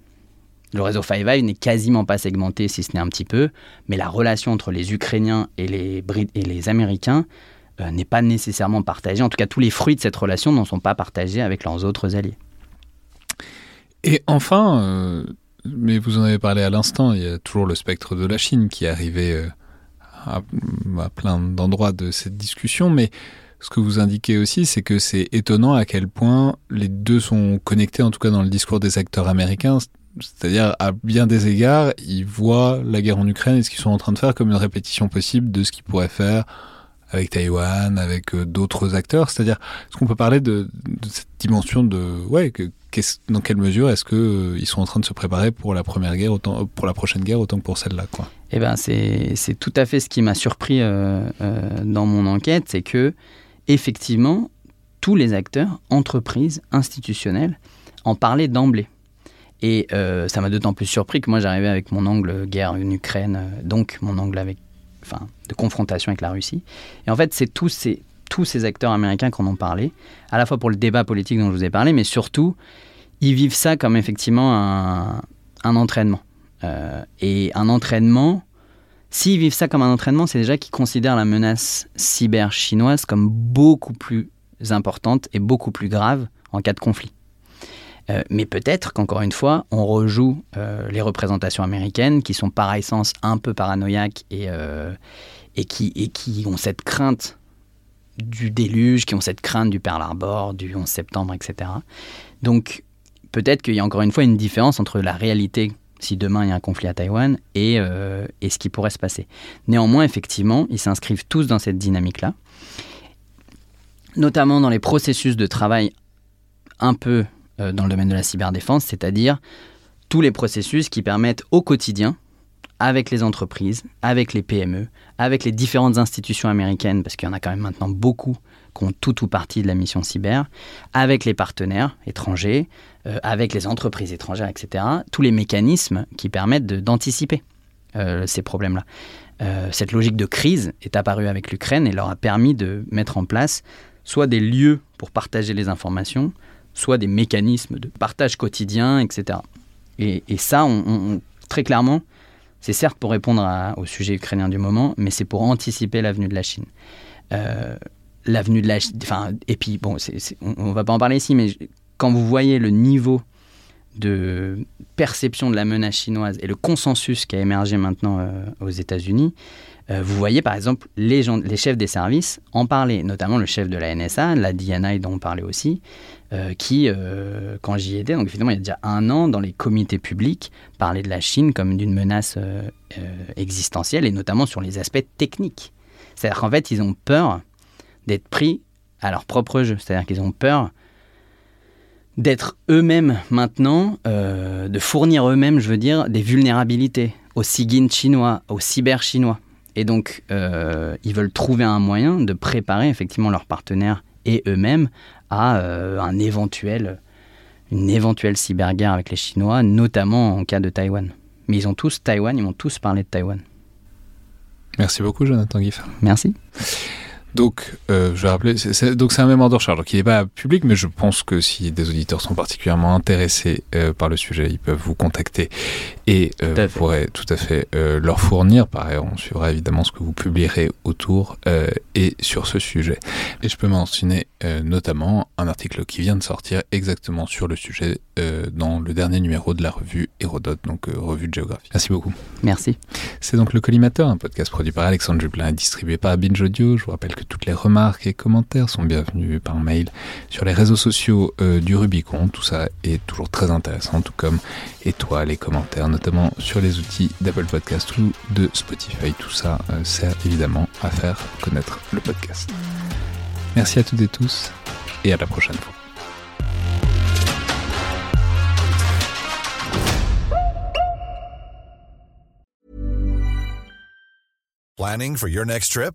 Le réseau Five Eyes n'est quasiment pas segmenté, si ce n'est un petit peu, mais la relation entre les Ukrainiens et les, Américains euh, n'est pas nécessairement partagée. En tout cas, tous les fruits de cette relation n'en sont pas partagés avec leurs autres alliés. Et enfin, euh, mais vous en avez parlé à l'instant, il y a toujours le spectre de la Chine qui est arrivé euh, à, plein d'endroits de cette discussion, mais ce que vous indiquez aussi, c'est que c'est étonnant à quel point les deux sont connectés, en tout cas dans le discours des acteurs américains. C'est-à-dire, à bien des égards, ils voient la guerre en Ukraine et ce qu'ils sont en train de faire comme une répétition possible de ce qu'ils pourraient faire avec Taïwan, avec euh, d'autres acteurs. C'est-à-dire, est-ce qu'on peut parler de, cette dimension de, ouais, dans quelle mesure est-ce qu'ils euh, sont en train de se préparer pour la première guerre, autant, pour la prochaine guerre, autant que pour celle-là, Eh ben, c'est tout à fait ce qui m'a surpris euh, dans mon enquête, c'est que effectivement, tous les acteurs, entreprises, institutionnels, en parlaient d'emblée. Et ça m'a d'autant plus surpris que moi j'arrivais avec mon angle guerre Ukraine, donc mon angle avec enfin, de confrontation avec la Russie. Et en fait, c'est tous ces, tous ces acteurs américains qui en parlé, à la fois pour le débat politique dont je vous ai parlé, mais surtout, ils vivent ça comme effectivement un, un entraînement. Euh, et un entraînement, s'ils vivent ça comme un entraînement, c'est déjà qu'ils considèrent la menace cyber chinoise comme beaucoup plus importante et beaucoup plus grave en cas de conflit. Euh, mais peut-être qu'encore une fois, on rejoue euh, les représentations américaines qui sont par essence un peu paranoïaques et, euh, et, qui, et qui ont cette crainte du déluge, qui ont cette crainte du Pearl Harbor, du 11 septembre, etc. Donc peut-être qu'il y a encore une fois une différence entre la réalité si demain il y a un conflit à Taïwan et, et ce qui pourrait se passer. Néanmoins, effectivement, ils s'inscrivent tous dans cette dynamique-là, notamment dans les processus de travail un peu dans le domaine de la cyberdéfense, c'est-à-dire tous les processus qui permettent au quotidien, avec les entreprises, avec les PME, avec les différentes institutions américaines, parce qu'il y en a quand même maintenant beaucoup qui ont tout ou partie de la mission cyber, avec les partenaires étrangers, euh, avec les entreprises étrangères, etc., tous les mécanismes qui permettent d'anticiper euh, ces problèmes-là. Euh, cette logique de crise est apparue avec l'Ukraine et leur a permis de mettre en place soit des lieux pour partager les informations, soit des mécanismes de partage quotidien, etc. Et, ça, on, très clairement, c'est certes pour répondre au sujet ukrainien du moment, mais c'est pour anticiper l'avenue de la Chine. Euh, l'avenue de la Chine, enfin, et puis bon, on, ne va pas en parler ici, mais quand vous voyez le niveau de perception de la menace chinoise et le consensus qui a émergé maintenant euh, aux États-Unis, euh, vous voyez par exemple les, chefs des services en parler, notamment le chef de la NSA, la DNI dont on parlait aussi, euh, qui, quand j'y étais, donc évidemment il y a déjà un an, dans les comités publics, parlait de la Chine comme d'une menace existentielle et notamment sur les aspects techniques. C'est-à-dire qu'en fait ils ont peur d'être pris à leur propre jeu, c'est-à-dire qu'ils ont peur d'être eux-mêmes maintenant, euh, de fournir eux-mêmes, je veux dire, des vulnérabilités au SIGIN chinois, au cyber chinois. Et donc, euh, ils veulent trouver un moyen de préparer effectivement leurs partenaires et eux-mêmes à euh, un éventuel, une éventuelle cyberguerre avec les Chinois, notamment en cas de Taïwan. Mais ils ont tous Taïwan, ils m'ont tous parlé de Taïwan. Merci beaucoup, Jonathan Giff. Merci. Donc, euh, je vais rappeler, donc c'est un mémoire de recherche, donc il n'est pas public, mais je pense que si des auditeurs sont particulièrement intéressés euh, par le sujet, ils peuvent vous contacter et euh, vous pourrez tout à fait euh, leur fournir. Pareil, on suivra évidemment ce que vous publierez autour euh, et sur ce sujet. Et je peux mentionner notamment un article qui vient de sortir exactement sur le sujet dans le dernier numéro de la revue Hérodote, donc revue de géographie. Merci beaucoup. Merci. C'est donc le Collimateur, un podcast produit par Alexandre Jublin et distribué par Binge Audio. Je vous rappelle que toutes les remarques et commentaires sont bienvenus par mail sur les réseaux sociaux euh, du Rubicon. Tout ça est toujours très intéressant, tout comme étoiles et commentaires, notamment sur les outils d'Apple Podcast ou de Spotify. Tout ça euh, sert évidemment à faire connaître le podcast. Merci à toutes et tous et à la prochaine fois. Planning for your next trip?